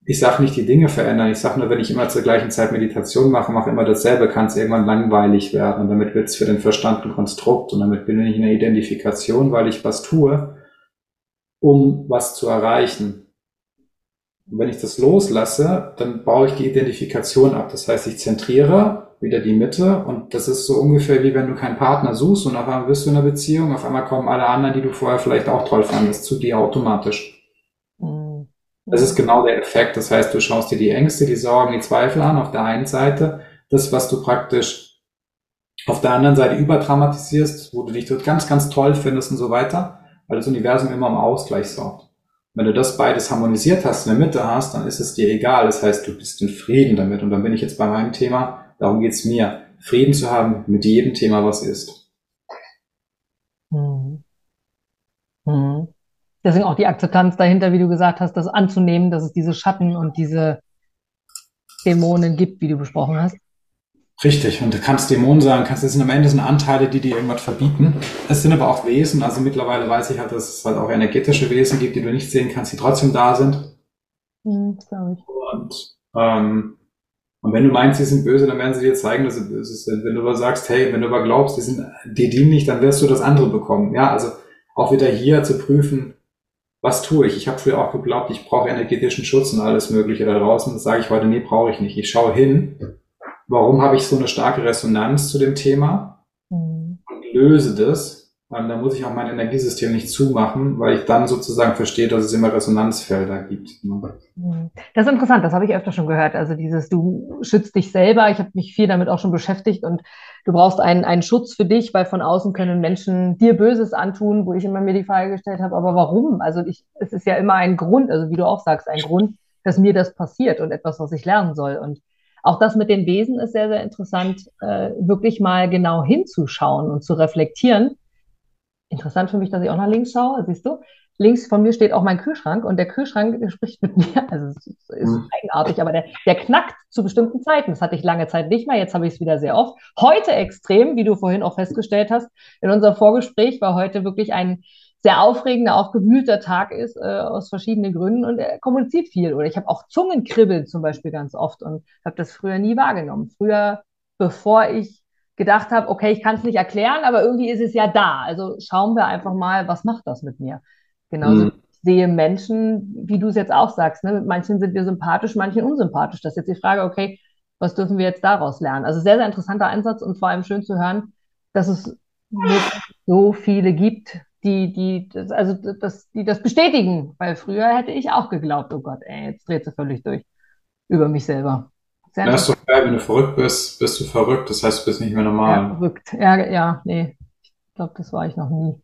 Speaker 2: ich sage nicht die Dinge verändern, ich sage nur, wenn ich immer zur gleichen Zeit Meditation mache, mache immer dasselbe, kann es irgendwann langweilig werden und damit wird es für den Verstand ein Konstrukt und damit bin ich in der Identifikation, weil ich was tue, um was zu erreichen. Und wenn ich das loslasse, dann baue ich die Identifikation ab. Das heißt, ich zentriere wieder die Mitte und das ist so ungefähr wie wenn du keinen Partner suchst und auf einmal bist du in einer Beziehung, auf einmal kommen alle anderen, die du vorher vielleicht auch toll fandest, zu dir automatisch. Das ist genau der Effekt. Das heißt, du schaust dir die Ängste, die Sorgen, die Zweifel an auf der einen Seite. Das, was du praktisch auf der anderen Seite überdramatisierst, wo du dich dort ganz, ganz toll findest und so weiter, weil das Universum immer im Ausgleich sorgt. Wenn du das beides harmonisiert hast, in der Mitte hast, dann ist es dir egal. Das heißt, du bist in Frieden damit. Und dann bin ich jetzt bei meinem Thema. Darum geht's mir. Frieden zu haben mit jedem Thema, was ist.
Speaker 1: Hm. Hm. Deswegen auch die Akzeptanz dahinter, wie du gesagt hast, das anzunehmen, dass es diese Schatten und diese Dämonen gibt, wie du besprochen hast.
Speaker 2: Richtig, und du kannst Dämonen sagen, kannst, das sind am Ende sind Anteile, die dir irgendwas verbieten. Es sind aber auch Wesen, also mittlerweile weiß ich halt, dass es halt auch energetische Wesen gibt, die du nicht sehen kannst, die trotzdem da sind. Mhm, glaube ich. Und, ähm, und wenn du meinst, sie sind böse, dann werden sie dir zeigen, dass sie böse sind. Wenn du aber sagst, hey, wenn du aber glaubst, die sind dir dienlich, dann wirst du das andere bekommen. Ja, also auch wieder hier zu prüfen, was tue ich? Ich habe früher auch geglaubt, ich brauche energetischen Schutz und alles Mögliche da draußen. Das sage ich heute, nee, brauche ich nicht. Ich schaue hin, warum habe ich so eine starke Resonanz zu dem Thema mhm. und löse das da muss ich auch mein Energiesystem nicht zumachen, weil ich dann sozusagen verstehe, dass es immer Resonanzfelder gibt. Ne?
Speaker 1: Mhm. Das ist interessant, das habe ich öfter schon gehört. Also dieses, du schützt dich selber. Ich habe mich viel damit auch schon beschäftigt und du brauchst einen, einen Schutz für dich, weil von außen können Menschen dir Böses antun, wo ich immer mir die Frage gestellt habe, aber warum? Also ich, es ist ja immer ein Grund, also wie du auch sagst, ein Grund, dass mir das passiert und etwas, was ich lernen soll. Und auch das mit den Wesen ist sehr, sehr interessant, äh, wirklich mal genau hinzuschauen und zu reflektieren interessant für mich, dass ich auch nach links schaue, siehst du. Links von mir steht auch mein Kühlschrank und der Kühlschrank spricht mit mir. Also es ist mhm. eigenartig, aber der, der knackt zu bestimmten Zeiten. Das hatte ich lange Zeit nicht mehr. Jetzt habe ich es wieder sehr oft. Heute extrem, wie du vorhin auch festgestellt hast, in unserem Vorgespräch war heute wirklich ein sehr aufregender, aufgewühlter Tag ist, äh, aus verschiedenen Gründen und er kommuniziert viel. Oder ich habe auch Zungenkribbeln zum Beispiel ganz oft und habe das früher nie wahrgenommen. Früher, bevor ich gedacht habe, okay, ich kann es nicht erklären, aber irgendwie ist es ja da. Also schauen wir einfach mal, was macht das mit mir? Genauso mhm. ich sehe Menschen, wie du es jetzt auch sagst, ne? mit manchen sind wir sympathisch, manchen unsympathisch. Das ist jetzt die Frage, okay, was dürfen wir jetzt daraus lernen? Also sehr, sehr interessanter Einsatz und vor allem schön zu hören, dass es so viele gibt, die, die, das, also das, die das bestätigen. Weil früher hätte ich auch geglaubt, oh Gott, ey, jetzt dreht sie völlig durch über mich selber.
Speaker 2: Sehr das ist doch geil, wenn du verrückt bist, bist du verrückt. Das heißt, du bist nicht mehr normal.
Speaker 1: Ja, verrückt. Ja, ja, nee. Ich glaube, das war ich noch nie.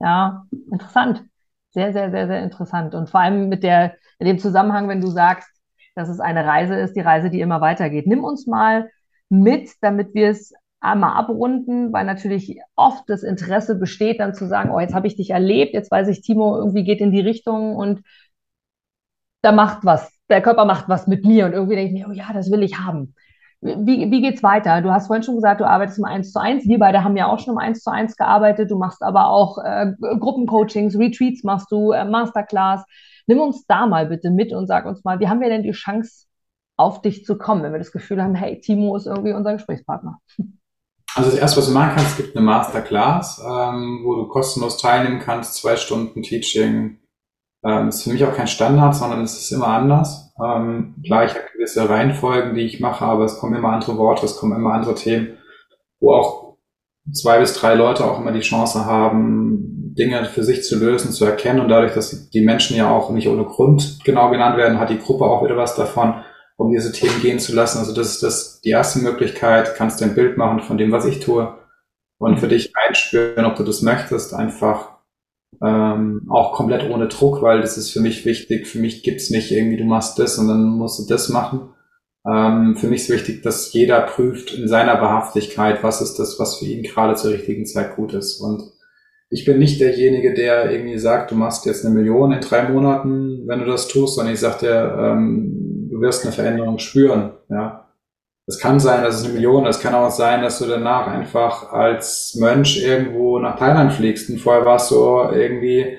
Speaker 1: Ja, interessant. Sehr, sehr, sehr, sehr interessant. Und vor allem mit der, in dem Zusammenhang, wenn du sagst, dass es eine Reise ist, die Reise, die immer weitergeht. Nimm uns mal mit, damit wir es einmal abrunden, weil natürlich oft das Interesse besteht, dann zu sagen, oh, jetzt habe ich dich erlebt, jetzt weiß ich, Timo irgendwie geht in die Richtung und da macht was der Körper macht was mit mir und irgendwie denke ich mir, oh ja, das will ich haben. Wie, wie geht's weiter? Du hast vorhin schon gesagt, du arbeitest im 1 zu 1. Wir beide haben ja auch schon im 1 zu 1 gearbeitet. Du machst aber auch äh, Gruppencoachings, Retreats machst du, äh, Masterclass. Nimm uns da mal bitte mit und sag uns mal, wie haben wir denn die Chance, auf dich zu kommen, wenn wir das Gefühl haben, hey, Timo ist irgendwie unser Gesprächspartner?
Speaker 2: Also das erste, was du machen kannst, gibt eine Masterclass, ähm, wo du kostenlos teilnehmen kannst, zwei Stunden Teaching, ähm, ist für mich auch kein Standard, sondern es ist immer anders. Ähm, klar, gewisse Reihenfolgen, die ich mache, aber es kommen immer andere Worte, es kommen immer andere Themen, wo auch zwei bis drei Leute auch immer die Chance haben, Dinge für sich zu lösen, zu erkennen. Und dadurch, dass die Menschen ja auch nicht ohne Grund genau genannt werden, hat die Gruppe auch wieder was davon, um diese Themen gehen zu lassen. Also das ist das die erste Möglichkeit, kannst du ein Bild machen von dem, was ich tue und für dich einspüren, ob du das möchtest, einfach ähm, auch komplett ohne Druck, weil das ist für mich wichtig. Für mich gibt's nicht irgendwie, du machst das und dann musst du das machen. Ähm, für mich ist wichtig, dass jeder prüft in seiner Behaftigkeit, was ist das, was für ihn gerade zur richtigen Zeit gut ist. Und ich bin nicht derjenige, der irgendwie sagt, du machst jetzt eine Million in drei Monaten, wenn du das tust, sondern ich sage dir, ähm, du wirst eine Veränderung spüren. Ja, es kann sein, dass es eine Million ist. Es kann auch sein, dass du danach einfach als Mönch irgendwo nach Thailand fliegst und vorher warst du irgendwie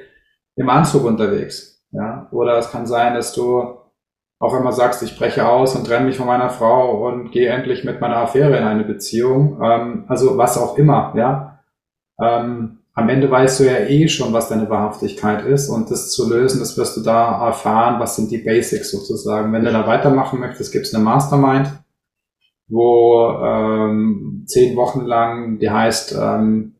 Speaker 2: im Anzug unterwegs. Ja? Oder es kann sein, dass du auch immer sagst, ich breche aus und trenne mich von meiner Frau und gehe endlich mit meiner Affäre in eine Beziehung. Ähm, also was auch immer, ja. Ähm, am Ende weißt du ja eh schon, was deine Wahrhaftigkeit ist und das zu lösen, das wirst du da erfahren, was sind die Basics sozusagen. Wenn du da weitermachen möchtest, gibt es eine Mastermind wo ähm, zehn Wochen lang, die heißt, ähm,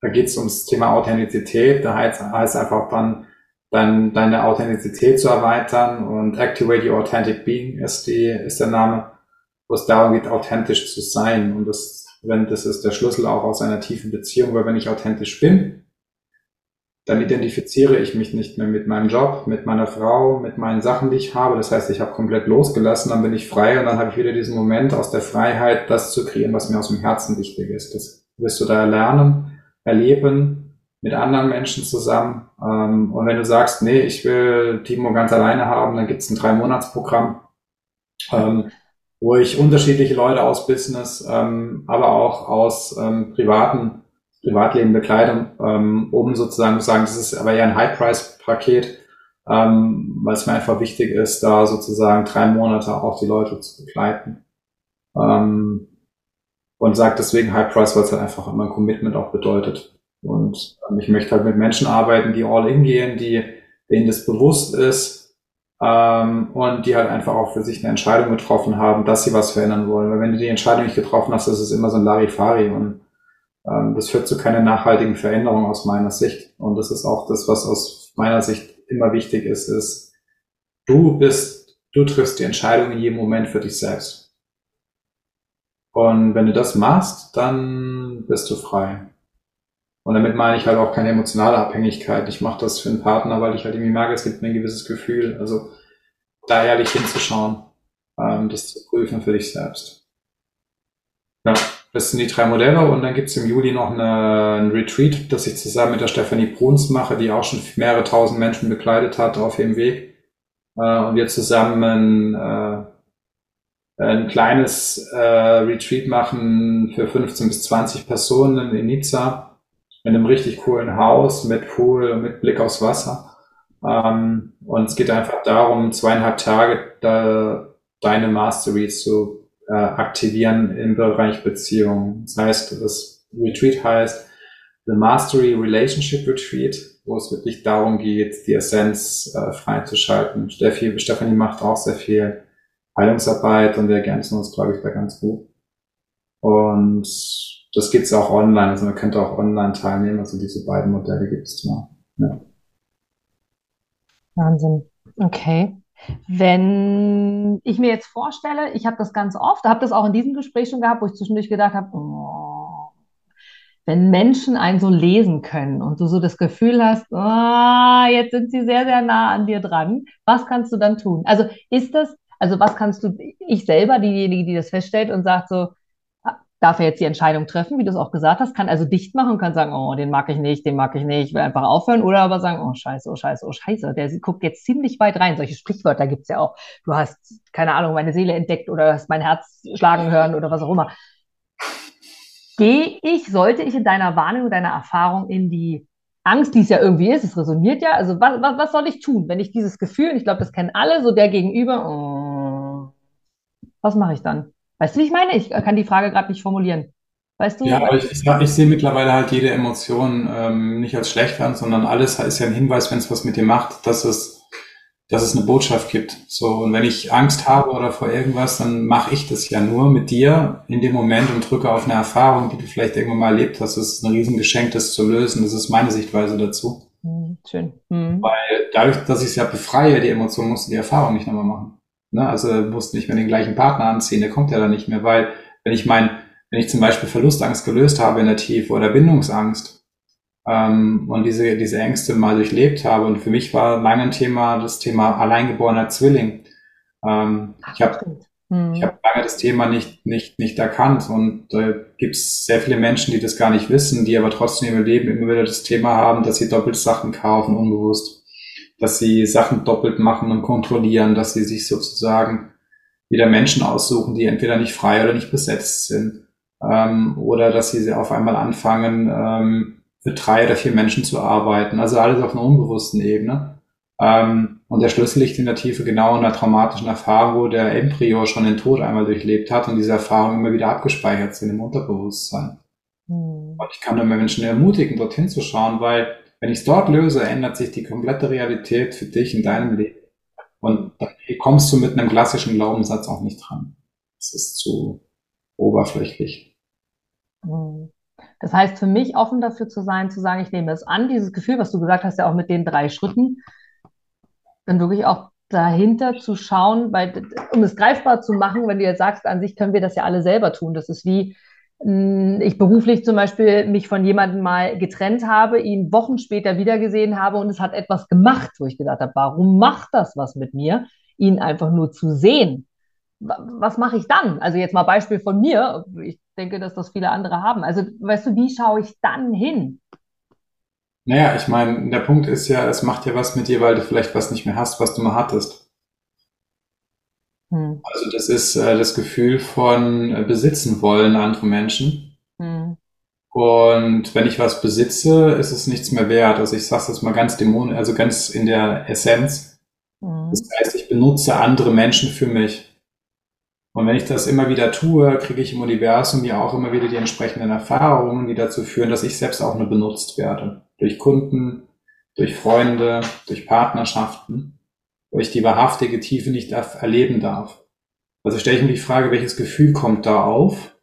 Speaker 2: da geht es ums Thema Authentizität, da heißt, heißt einfach dann, dann deine Authentizität zu erweitern und Activate Your Authentic Being ist die, ist der Name, wo es darum geht, authentisch zu sein. Und das, wenn, das ist der Schlüssel auch aus einer tiefen Beziehung, weil wenn ich authentisch bin, dann identifiziere ich mich nicht mehr mit meinem Job, mit meiner Frau, mit meinen Sachen, die ich habe. Das heißt, ich habe komplett losgelassen, dann bin ich frei und dann habe ich wieder diesen Moment aus der Freiheit, das zu kreieren, was mir aus dem Herzen wichtig ist. Das wirst du da lernen, erleben, mit anderen Menschen zusammen. Ähm, und wenn du sagst, nee, ich will Timo ganz alleine haben, dann gibt es ein Drei-Monats-Programm, ähm, wo ich unterschiedliche Leute aus Business, ähm, aber auch aus privaten Privatleben Bekleidung, ähm, um sozusagen zu sagen, das ist aber eher ein High-Price-Paket, ähm, weil es mir einfach wichtig ist, da sozusagen drei Monate auch die Leute zu begleiten. Ähm, und sagt deswegen High Price, weil es halt einfach immer ein Commitment auch bedeutet. Und ähm, ich möchte halt mit Menschen arbeiten, die all in gehen, die, denen das bewusst ist ähm, und die halt einfach auch für sich eine Entscheidung getroffen haben, dass sie was verändern wollen. Weil wenn du die Entscheidung nicht getroffen hast, ist es immer so ein Larifari und ähm, das führt zu keiner nachhaltigen Veränderung aus meiner Sicht. Und das ist auch das, was aus meiner Sicht immer wichtig ist, ist, du bist, du triffst die Entscheidung in jedem Moment für dich selbst. Und wenn du das machst, dann bist du frei. Und damit meine ich halt auch keine emotionale Abhängigkeit. Ich mache das für einen Partner, weil ich halt irgendwie merke, es gibt mir ein gewisses Gefühl. Also da ehrlich hinzuschauen, ähm, das zu prüfen für dich selbst. Ja, das sind die drei Modelle und dann gibt's im Juli noch eine, ein Retreat, das ich zusammen mit der Stefanie Bruns mache, die auch schon mehrere tausend Menschen begleitet hat auf ihrem Weg. Äh, und wir zusammen äh, ein kleines äh, Retreat machen für 15 bis 20 Personen in Nizza in einem richtig coolen Haus mit Pool mit Blick aufs Wasser. Ähm, und es geht einfach darum, zweieinhalb Tage deine Mastery zu äh, aktivieren im Bereich Beziehungen. Das heißt, das Retreat heißt The Mastery Relationship Retreat, wo es wirklich darum geht, die Essenz äh, freizuschalten. Steffi, Stephanie macht auch sehr viel Heilungsarbeit und wir ergänzen uns, glaube ich, da ganz gut. Und das gibt's auch online, also man könnte auch online teilnehmen, also diese beiden Modelle gibt's zwar. Ja.
Speaker 1: Wahnsinn. Okay. Wenn ich mir jetzt vorstelle, ich habe das ganz oft, habe das auch in diesem Gespräch schon gehabt, wo ich zwischendurch gedacht habe, oh, wenn Menschen einen so lesen können und du so das Gefühl hast, oh, jetzt sind sie sehr, sehr nah an dir dran, was kannst du dann tun? Also ist das also was kannst du, ich selber, diejenige, die das feststellt und sagt so, darf er jetzt die Entscheidung treffen, wie du es auch gesagt hast, kann also dicht machen und kann sagen, oh, den mag ich nicht, den mag ich nicht, will einfach aufhören oder aber sagen, oh scheiße, oh scheiße, oh scheiße, der guckt jetzt ziemlich weit rein. Solche Sprichwörter gibt's ja auch. Du hast, keine Ahnung, meine Seele entdeckt oder hast mein Herz schlagen hören oder was auch immer. Gehe ich, sollte ich in deiner Wahrnehmung, deiner Erfahrung in die Angst, die es ja irgendwie ist, es resoniert ja. Also was, was, was soll ich tun, wenn ich dieses Gefühl, und ich glaube, das kennen alle, so der Gegenüber, oh, was mache ich dann? Weißt du, wie ich meine? Ich kann die Frage gerade nicht formulieren. Weißt du?
Speaker 2: Ja, aber ich, ich, ich sehe mittlerweile halt jede Emotion ähm, nicht als schlecht an, sondern alles ist ja ein Hinweis, wenn es was mit dir macht, dass es dass es eine Botschaft gibt. So, und wenn ich Angst habe oder vor irgendwas, dann mache ich das ja nur mit dir in dem Moment und drücke auf eine Erfahrung, die du vielleicht irgendwann mal erlebt hast. Das ist ein Riesengeschenk, das zu lösen. Das ist meine Sichtweise dazu.
Speaker 1: Mhm, schön. Mhm.
Speaker 2: Weil dadurch, dass ich es ja befreie, die Emotion, musst du die Erfahrung nicht nochmal machen. Ne? Also musst nicht mehr den gleichen Partner anziehen, der kommt ja dann nicht mehr, weil wenn ich mein, wenn ich zum Beispiel Verlustangst gelöst habe in der Tiefe oder Bindungsangst, ähm, und diese, diese Ängste mal durchlebt habe. Und für mich war lange ein Thema das Thema alleingeborener Zwilling. Ähm, ich habe hm. ich hab lange das Thema nicht, nicht, nicht erkannt und da äh, gibt es sehr viele Menschen, die das gar nicht wissen, die aber trotzdem im Leben immer wieder das Thema haben, dass sie doppelt Sachen kaufen, unbewusst, dass sie Sachen doppelt machen und kontrollieren, dass sie sich sozusagen wieder Menschen aussuchen, die entweder nicht frei oder nicht besetzt sind, ähm, oder dass sie auf einmal anfangen, ähm, für drei oder vier Menschen zu arbeiten. Also alles auf einer unbewussten Ebene. Ähm, und der Schlüssel liegt in der Tiefe genau in der traumatischen Erfahrung, wo der Embryo schon den Tod einmal durchlebt hat und diese Erfahrungen immer wieder abgespeichert sind im Unterbewusstsein. Mhm. Und ich kann nur Menschen ermutigen, dorthin zu schauen, weil wenn ich es dort löse, ändert sich die komplette Realität für dich in deinem Leben. Und da kommst du mit einem klassischen Glaubenssatz auch nicht dran. Das ist zu oberflächlich.
Speaker 1: Mhm. Das heißt, für mich offen dafür zu sein, zu sagen, ich nehme es an, dieses Gefühl, was du gesagt hast, ja auch mit den drei Schritten, dann wirklich auch dahinter zu schauen, weil, um es greifbar zu machen, wenn du jetzt sagst, an sich können wir das ja alle selber tun. Das ist wie, ich beruflich zum Beispiel mich von jemandem mal getrennt habe, ihn Wochen später wiedergesehen habe und es hat etwas gemacht, wo ich gesagt habe, warum macht das was mit mir, ihn einfach nur zu sehen? Was mache ich dann? Also jetzt mal Beispiel von mir. Ich denke, dass das viele andere haben. Also, weißt du, wie schaue ich dann hin?
Speaker 2: Naja, ich meine, der Punkt ist ja, es macht ja was mit dir, weil du vielleicht was nicht mehr hast, was du mal hattest. Hm. Also das ist äh, das Gefühl von äh, besitzen wollen andere Menschen. Hm. Und wenn ich was besitze, ist es nichts mehr wert. Also ich sage das mal ganz dämonisch, also ganz in der Essenz. Mhm. Das heißt, ich benutze andere Menschen für mich. Und wenn ich das immer wieder tue, kriege ich im Universum ja auch immer wieder die entsprechenden Erfahrungen, die dazu führen, dass ich selbst auch nur benutzt werde. Durch Kunden, durch Freunde, durch Partnerschaften, wo ich die wahrhaftige Tiefe nicht erleben darf. Also stelle ich mir die Frage, welches Gefühl kommt da auf?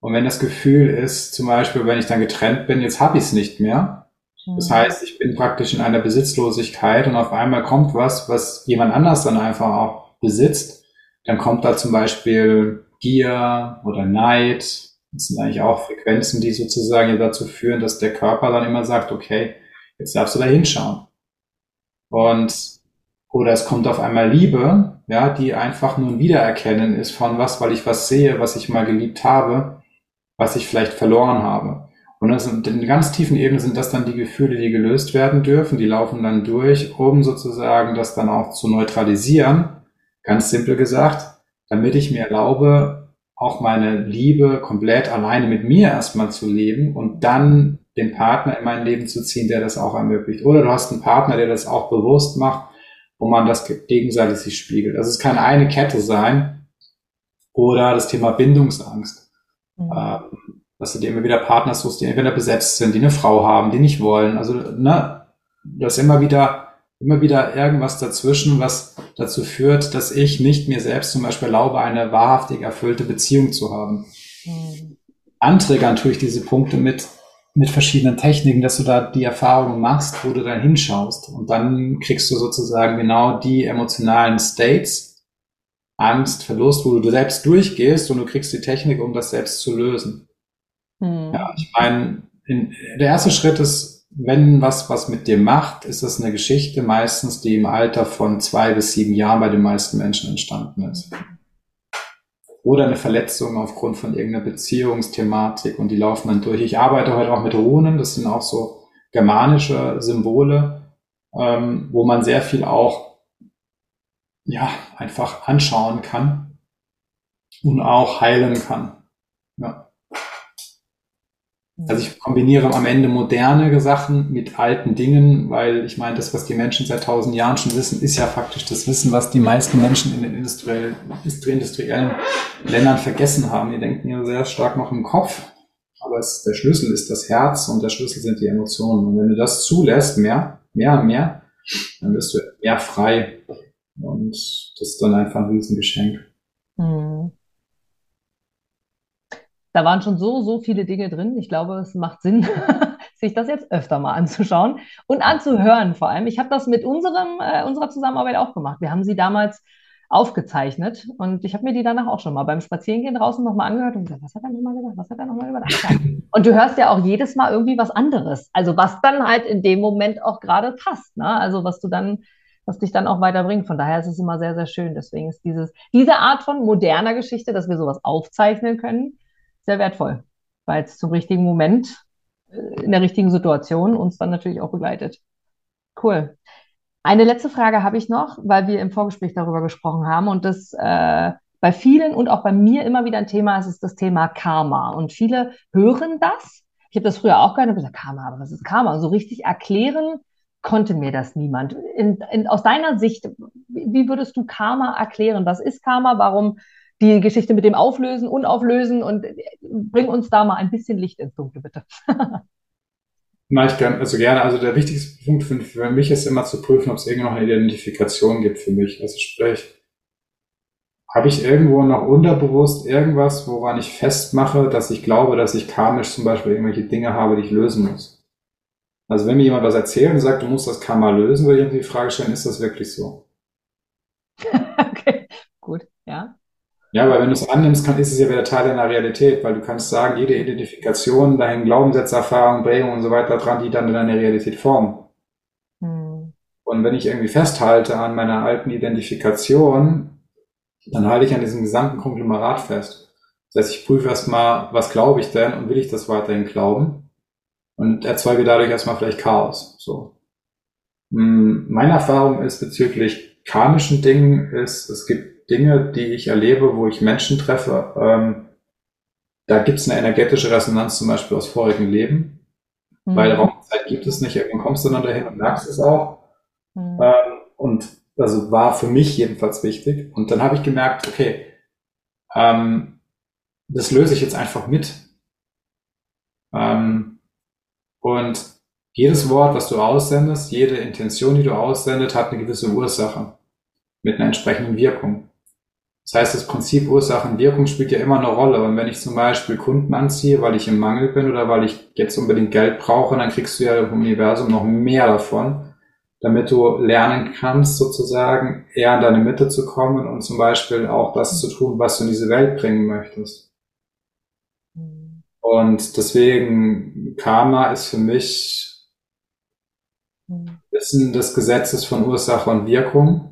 Speaker 2: Und wenn das Gefühl ist, zum Beispiel, wenn ich dann getrennt bin, jetzt habe ich es nicht mehr. Das mhm. heißt, ich bin praktisch in einer Besitzlosigkeit und auf einmal kommt was, was jemand anders dann einfach auch besitzt. Dann kommt da zum Beispiel Gier oder Neid. Das sind eigentlich auch Frequenzen, die sozusagen dazu führen, dass der Körper dann immer sagt, okay, jetzt darfst du da hinschauen. Und oder es kommt auf einmal Liebe, ja, die einfach nur ein Wiedererkennen ist von was, weil ich was sehe, was ich mal geliebt habe, was ich vielleicht verloren habe. Und das sind, in ganz tiefen Ebene sind das dann die Gefühle, die gelöst werden dürfen, die laufen dann durch, um sozusagen das dann auch zu neutralisieren. Ganz simpel gesagt, damit ich mir erlaube, auch meine Liebe komplett alleine mit mir erstmal zu leben und dann den Partner in mein Leben zu ziehen, der das auch ermöglicht. Oder du hast einen Partner, der das auch bewusst macht, wo man das gegenseitig sich spiegelt. Also es kann eine Kette sein oder das Thema Bindungsangst. Mhm. Ähm, dass du dir immer wieder Partner suchst, die entweder besetzt sind, die eine Frau haben, die nicht wollen. Also, ne, das ist immer wieder, immer wieder irgendwas dazwischen, was dazu führt, dass ich nicht mir selbst zum Beispiel erlaube, eine wahrhaftig erfüllte Beziehung zu haben. Mhm. Anträgern tue ich diese Punkte mit, mit verschiedenen Techniken, dass du da die Erfahrungen machst, wo du dann hinschaust. Und dann kriegst du sozusagen genau die emotionalen States, Angst, Verlust, wo du selbst durchgehst und du kriegst die Technik, um das selbst zu lösen. Mhm. Ja, ich meine, der erste Schritt ist, wenn was was mit dir macht, ist das eine Geschichte meistens, die im Alter von zwei bis sieben Jahren bei den meisten Menschen entstanden ist. Oder eine Verletzung aufgrund von irgendeiner Beziehungsthematik und die laufen dann durch. Ich arbeite heute auch mit Runen, das sind auch so germanische Symbole, ähm, wo man sehr viel auch ja einfach anschauen kann und auch heilen kann. Ja. Also ich kombiniere am Ende moderne Sachen mit alten Dingen, weil ich meine, das, was die Menschen seit tausend Jahren schon wissen, ist ja faktisch das Wissen, was die meisten Menschen in den industriellen, industriellen Ländern vergessen haben. Die denken ja sehr stark noch im Kopf, aber es, der Schlüssel ist das Herz und der Schlüssel sind die Emotionen. Und wenn du das zulässt, mehr, mehr mehr, dann wirst du mehr frei. Und das ist dann einfach ein Riesengeschenk. Mhm.
Speaker 1: Da waren schon so, so viele Dinge drin. Ich glaube, es macht Sinn, sich das jetzt öfter mal anzuschauen und anzuhören vor allem. Ich habe das mit unserem, äh, unserer Zusammenarbeit auch gemacht. Wir haben sie damals aufgezeichnet und ich habe mir die danach auch schon mal beim Spazierengehen draußen nochmal angehört und gesagt, was hat er nochmal gesagt, was hat er nochmal gesagt? Und du hörst ja auch jedes Mal irgendwie was anderes. Also was dann halt in dem Moment auch gerade passt. Ne? Also was du dann was dich dann auch weiterbringt. Von daher ist es immer sehr, sehr schön. Deswegen ist dieses, diese Art von moderner Geschichte, dass wir sowas aufzeichnen können, sehr wertvoll, weil es zum richtigen Moment, äh, in der richtigen Situation uns dann natürlich auch begleitet. Cool. Eine letzte Frage habe ich noch, weil wir im Vorgespräch darüber gesprochen haben und das äh, bei vielen und auch bei mir immer wieder ein Thema ist, ist das Thema Karma. Und viele hören das. Ich habe das früher auch und gesagt, Karma, aber was ist Karma? So richtig erklären konnte mir das niemand. In, in, aus deiner Sicht, wie würdest du Karma erklären? Was ist Karma? Warum die Geschichte mit dem Auflösen, Unauflösen und bring uns da mal ein bisschen Licht ins Dunkle, bitte.
Speaker 2: Na, ich kann, also gerne. Also der wichtigste Punkt für, für mich ist immer zu prüfen, ob es irgendwo noch eine Identifikation gibt für mich. Also sprich, habe ich irgendwo noch unterbewusst irgendwas, woran ich festmache, dass ich glaube, dass ich karmisch zum Beispiel irgendwelche Dinge habe, die ich lösen muss. Also wenn mir jemand was erzählt und sagt, du musst das Karma lösen, würde ich mir die Frage stellen, ist das wirklich so?
Speaker 1: okay, gut, ja.
Speaker 2: Ja, weil wenn du es annimmst, kann, ist es ja wieder Teil deiner Realität, weil du kannst sagen, jede Identifikation, da hängen Glaubenssätze, Erfahrungen, Prägungen und so weiter dran, die dann deine Realität formen. Hm. Und wenn ich irgendwie festhalte an meiner alten Identifikation, dann halte ich an diesem gesamten Konglomerat fest. Das heißt, ich prüfe erstmal, was glaube ich denn und will ich das weiterhin glauben? Und erzeuge dadurch erstmal vielleicht Chaos. So. Hm, meine Erfahrung ist bezüglich karmischen Dingen ist, es gibt Dinge, die ich erlebe, wo ich Menschen treffe, ähm, da gibt es eine energetische Resonanz zum Beispiel aus vorigen Leben, mhm. weil Raumzeit gibt es nicht, irgendwann kommst du dann dahin und merkst es auch. Mhm. Ähm, und also war für mich jedenfalls wichtig. Und dann habe ich gemerkt, okay, ähm, das löse ich jetzt einfach mit. Ähm, und jedes Wort, was du aussendest, jede Intention, die du aussendest, hat eine gewisse Ursache mit einer entsprechenden Wirkung. Das heißt, das Prinzip Ursachen-Wirkung spielt ja immer eine Rolle. Und wenn ich zum Beispiel Kunden anziehe, weil ich im Mangel bin oder weil ich jetzt unbedingt Geld brauche, dann kriegst du ja im Universum noch mehr davon, damit du lernen kannst, sozusagen eher in deine Mitte zu kommen und zum Beispiel auch das zu tun, was du in diese Welt bringen möchtest. Und deswegen Karma ist für mich Wissen des Gesetzes von Ursache und Wirkung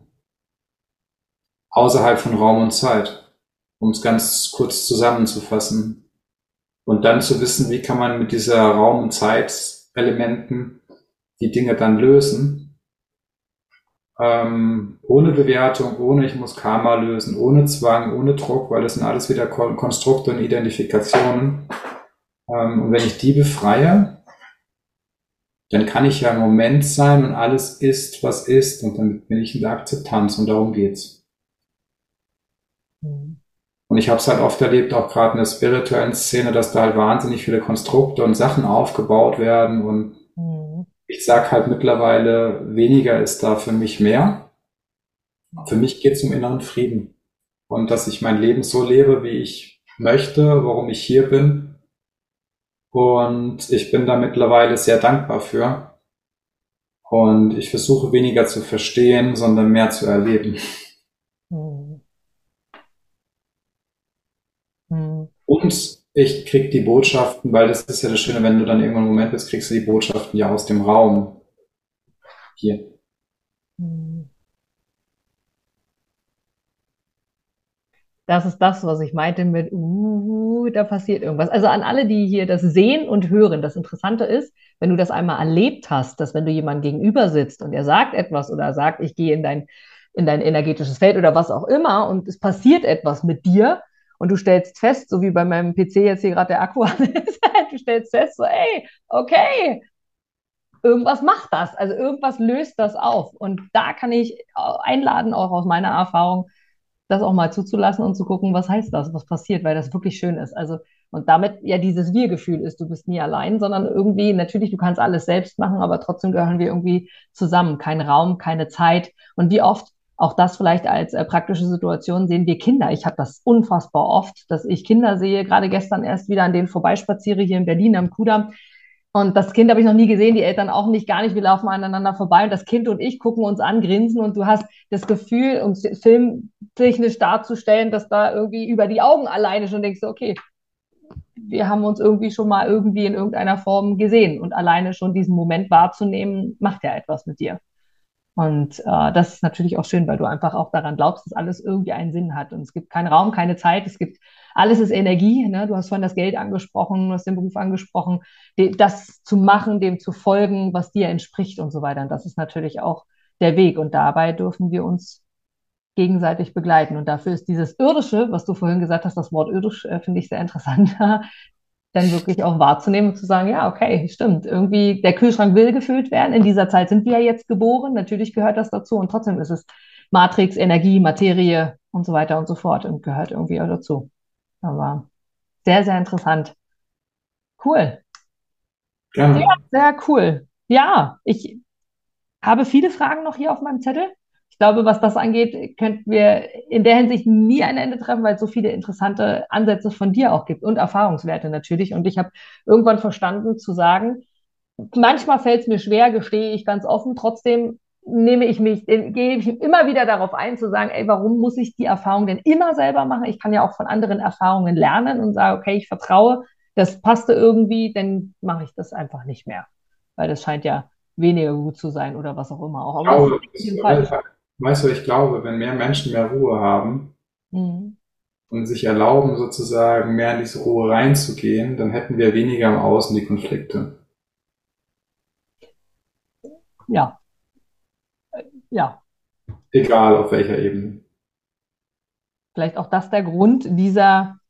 Speaker 2: außerhalb von Raum und Zeit, um es ganz kurz zusammenzufassen. Und dann zu wissen, wie kann man mit dieser Raum- und Zeitelementen die Dinge dann lösen. Ähm, ohne Bewertung, ohne ich muss Karma lösen, ohne Zwang, ohne Druck, weil das sind alles wieder Konstrukte und Identifikationen. Ähm, und wenn ich die befreie, dann kann ich ja im Moment sein und alles ist, was ist, und dann bin ich in der Akzeptanz und darum geht's. Mhm. Und ich habe es halt oft erlebt, auch gerade in der spirituellen Szene, dass da halt wahnsinnig viele Konstrukte und Sachen aufgebaut werden. Und mhm. ich sag halt mittlerweile, weniger ist da für mich mehr. Für mich geht's um inneren Frieden. Und dass ich mein Leben so lebe, wie ich möchte, warum ich hier bin und ich bin da mittlerweile sehr dankbar für. Und ich versuche weniger zu verstehen, sondern mehr zu erleben. Hm. Hm. Und ich krieg die Botschaften, weil das ist ja das Schöne, wenn du dann irgendwann im Moment bist, kriegst du die Botschaften ja aus dem Raum. Hier.
Speaker 1: Das ist das, was ich meinte mit, uh, da passiert irgendwas. Also an alle, die hier das sehen und hören, das Interessante ist, wenn du das einmal erlebt hast, dass wenn du jemandem gegenüber sitzt und er sagt etwas oder sagt, ich gehe in dein, in dein energetisches Feld oder was auch immer und es passiert etwas mit dir und du stellst fest, so wie bei meinem PC jetzt hier gerade der Akku an ist, du stellst fest, so, ey, okay, irgendwas macht das, also irgendwas löst das auf. Und da kann ich einladen, auch aus meiner Erfahrung, das auch mal zuzulassen und zu gucken, was heißt das, was passiert, weil das wirklich schön ist. Also, und damit ja dieses Wir-Gefühl ist, du bist nie allein, sondern irgendwie, natürlich, du kannst alles selbst machen, aber trotzdem gehören wir irgendwie zusammen. Kein Raum, keine Zeit. Und wie oft, auch das vielleicht als äh, praktische Situation, sehen wir Kinder. Ich habe das unfassbar oft, dass ich Kinder sehe, gerade gestern erst wieder an denen vorbeispaziere hier in Berlin am Kudamm und das Kind habe ich noch nie gesehen, die Eltern auch nicht, gar nicht. Wir laufen aneinander vorbei und das Kind und ich gucken uns an, grinsen und du hast das Gefühl, um filmtechnisch darzustellen, dass da irgendwie über die Augen alleine schon denkst, okay, wir haben uns irgendwie schon mal irgendwie in irgendeiner Form gesehen und alleine schon diesen Moment wahrzunehmen, macht ja etwas mit dir. Und äh, das ist natürlich auch schön, weil du einfach auch daran glaubst, dass alles irgendwie einen Sinn hat. Und es gibt keinen Raum, keine Zeit, es gibt alles ist Energie. Ne? Du hast vorhin das Geld angesprochen, du hast den Beruf angesprochen, das zu machen, dem zu folgen, was dir entspricht und so weiter. Und das ist natürlich auch der Weg. Und dabei dürfen wir uns gegenseitig begleiten. Und dafür ist dieses Irdische, was du vorhin gesagt hast, das Wort irdisch, äh, finde ich sehr interessant, dann wirklich auch wahrzunehmen und zu sagen, ja, okay, stimmt, irgendwie der Kühlschrank will gefüllt werden. In dieser Zeit sind wir ja jetzt geboren, natürlich gehört das dazu und trotzdem ist es Matrix, Energie, Materie und so weiter und so fort und gehört irgendwie auch dazu. Aber sehr, sehr interessant. Cool.
Speaker 2: Gerne.
Speaker 1: Sehr, sehr cool. Ja, ich habe viele Fragen noch hier auf meinem Zettel. Ich glaube, was das angeht, könnten wir in der Hinsicht nie ein Ende treffen, weil es so viele interessante Ansätze von dir auch gibt und Erfahrungswerte natürlich. Und ich habe irgendwann verstanden zu sagen, manchmal fällt es mir schwer, gestehe ich ganz offen. Trotzdem nehme ich mich, gehe ich immer wieder darauf ein, zu sagen, ey, warum muss ich die Erfahrung denn immer selber machen? Ich kann ja auch von anderen Erfahrungen lernen und sage, okay, ich vertraue, das passte irgendwie, dann mache ich das einfach nicht mehr. Weil das scheint ja weniger gut zu sein oder was auch immer. Auch.
Speaker 2: Aber glaube, weißt du, ich glaube, wenn mehr Menschen mehr Ruhe haben mhm. und sich erlauben, sozusagen mehr in diese Ruhe reinzugehen, dann hätten wir weniger im Außen die Konflikte.
Speaker 1: Ja, ja.
Speaker 2: Egal auf welcher Ebene.
Speaker 1: Vielleicht auch das der Grund dieser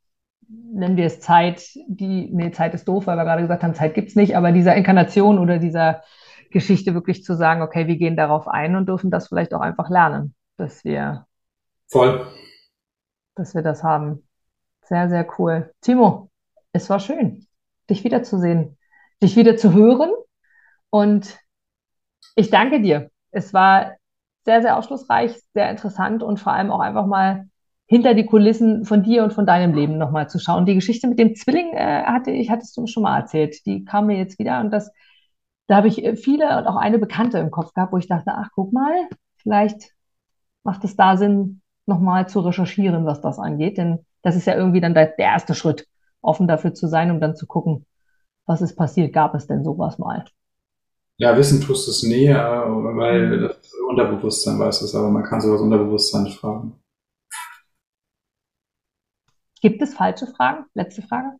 Speaker 1: nennen wir es Zeit, die, nee, Zeit ist doof, weil wir gerade gesagt haben, Zeit gibt es nicht, aber dieser Inkarnation oder dieser Geschichte wirklich zu sagen, okay, wir gehen darauf ein und dürfen das vielleicht auch einfach lernen, dass wir,
Speaker 2: Voll.
Speaker 1: dass wir das haben. Sehr, sehr cool. Timo, es war schön, dich wiederzusehen, dich wieder zu hören und ich danke dir. Es war sehr, sehr aufschlussreich, sehr interessant und vor allem auch einfach mal hinter die Kulissen von dir und von deinem Leben nochmal zu schauen. Die Geschichte mit dem Zwilling äh, hatte ich, hattest du schon mal erzählt. Die kam mir jetzt wieder und das, da habe ich viele und auch eine Bekannte im Kopf gehabt, wo ich dachte, ach, guck mal, vielleicht macht es da Sinn, nochmal zu recherchieren, was das angeht. Denn das ist ja irgendwie dann der, erste Schritt, offen dafür zu sein, um dann zu gucken, was ist passiert, gab es denn sowas mal?
Speaker 2: Ja, wissen tust es nie, äh, weil das Unterbewusstsein weiß es, aber man kann sowas Unterbewusstsein fragen.
Speaker 1: Gibt es falsche Fragen? Letzte Frage.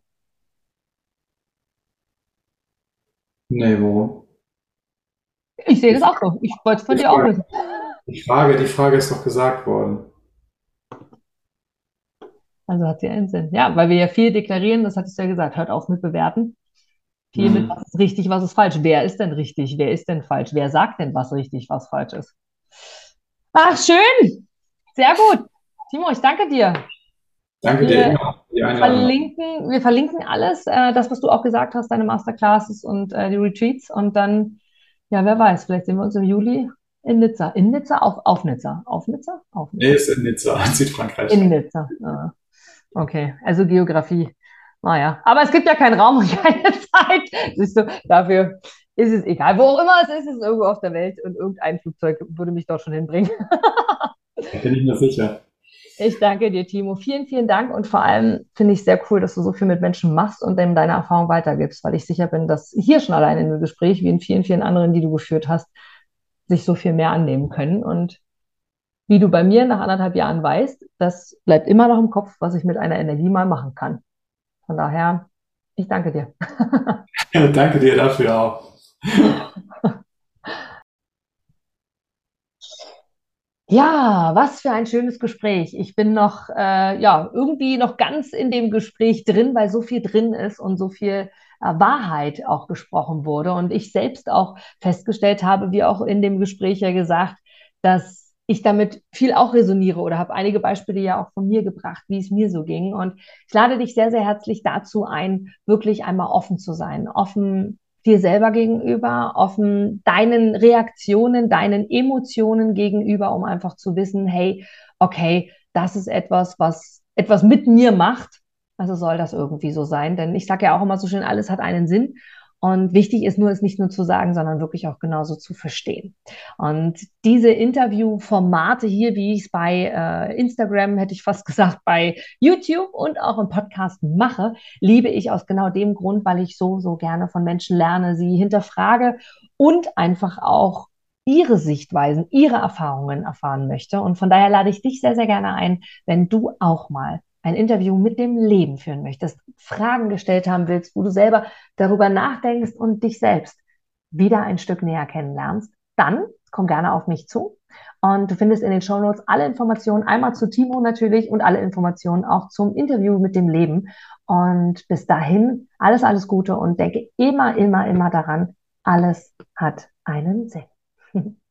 Speaker 2: Nee, warum?
Speaker 1: Ich sehe das auch so. Ich wollte es von dir auch wissen.
Speaker 2: die Frage, die Frage ist doch gesagt worden.
Speaker 1: Also hat sie einen Sinn. Ja, weil wir ja viel deklarieren, das hattest du ja gesagt, hört auf mit bewerten. Viel mit,
Speaker 2: Hm.
Speaker 1: was ist richtig, was ist falsch. Wer ist denn richtig? Wer ist denn falsch? Wer sagt denn, was richtig, was falsch ist? Ach, schön. Sehr gut. Timo, ich danke dir.
Speaker 2: Danke dir
Speaker 1: Wir
Speaker 2: immer für die Einladung.
Speaker 1: verlinken, wir verlinken alles, äh, das, was du auch gesagt hast, deine Masterclasses und äh, die Retreats. Und dann, ja, wer weiß, vielleicht sehen wir uns im Juli in Nizza. In Nizza? Auf, auf Nizza. Auf Nizza? Auf
Speaker 2: Nee,
Speaker 1: Nizza.
Speaker 2: ist in Nizza, Südfrankreich.
Speaker 1: In Nizza. Ah, okay, also Geografie. Naja, aber es gibt ja keinen Raum und keine Zeit. Siehst du, dafür ist es egal. Wo auch immer es ist, es ist irgendwo auf der Welt und irgendein Flugzeug würde mich dort schon hinbringen.
Speaker 2: Da bin ich mir sicher.
Speaker 1: Ich danke dir, Timo. Vielen, vielen Dank und vor allem finde ich sehr cool, dass du so viel mit Menschen machst und dem deine Erfahrung weitergibst, weil ich sicher bin, dass hier schon allein in dem Gespräch, wie in vielen, vielen anderen, die du geführt hast, sich so viel mehr annehmen können. Und wie du bei mir nach anderthalb Jahren weißt, das bleibt immer noch im Kopf, was ich mit einer Energie mal machen kann. Von daher, ich danke dir.
Speaker 2: Danke dir dafür auch.
Speaker 1: Ja, was für ein schönes Gespräch. Ich bin noch, äh, ja, irgendwie noch ganz in dem Gespräch drin, weil so viel drin ist und so viel äh, Wahrheit auch gesprochen wurde. Und ich selbst auch festgestellt habe, wie auch in dem Gespräch ja gesagt, dass ich damit viel auch resoniere oder habe einige Beispiele ja auch von mir gebracht, wie es mir so ging. Und ich lade dich sehr, sehr herzlich dazu ein, wirklich einmal offen zu sein, offen dir selber gegenüber, offen deinen Reaktionen, deinen Emotionen gegenüber, um einfach zu wissen, hey, okay, das ist etwas, was etwas mit mir macht. Also soll das irgendwie so sein. Denn ich sage ja auch immer so schön, alles hat einen Sinn. Und wichtig ist nur, es nicht nur zu sagen, sondern wirklich auch genauso zu verstehen. Und diese Interviewformate hier, wie ich es bei äh, Instagram, hätte ich fast gesagt, bei YouTube und auch im Podcast mache, liebe ich aus genau dem Grund, weil ich so, so gerne von Menschen lerne, sie hinterfrage und einfach auch ihre Sichtweisen, ihre Erfahrungen erfahren möchte. Und von daher lade ich dich sehr, sehr gerne ein, wenn du auch mal ein Interview mit dem Leben führen möchtest, Fragen gestellt haben willst, wo du selber darüber nachdenkst und dich selbst wieder ein Stück näher kennenlernst, dann komm gerne auf mich zu. Und du findest in den Show Notes alle Informationen, einmal zu Timo natürlich und alle Informationen auch zum Interview mit dem Leben. Und bis dahin alles, alles Gute und denke immer, immer, immer daran, alles hat einen Sinn.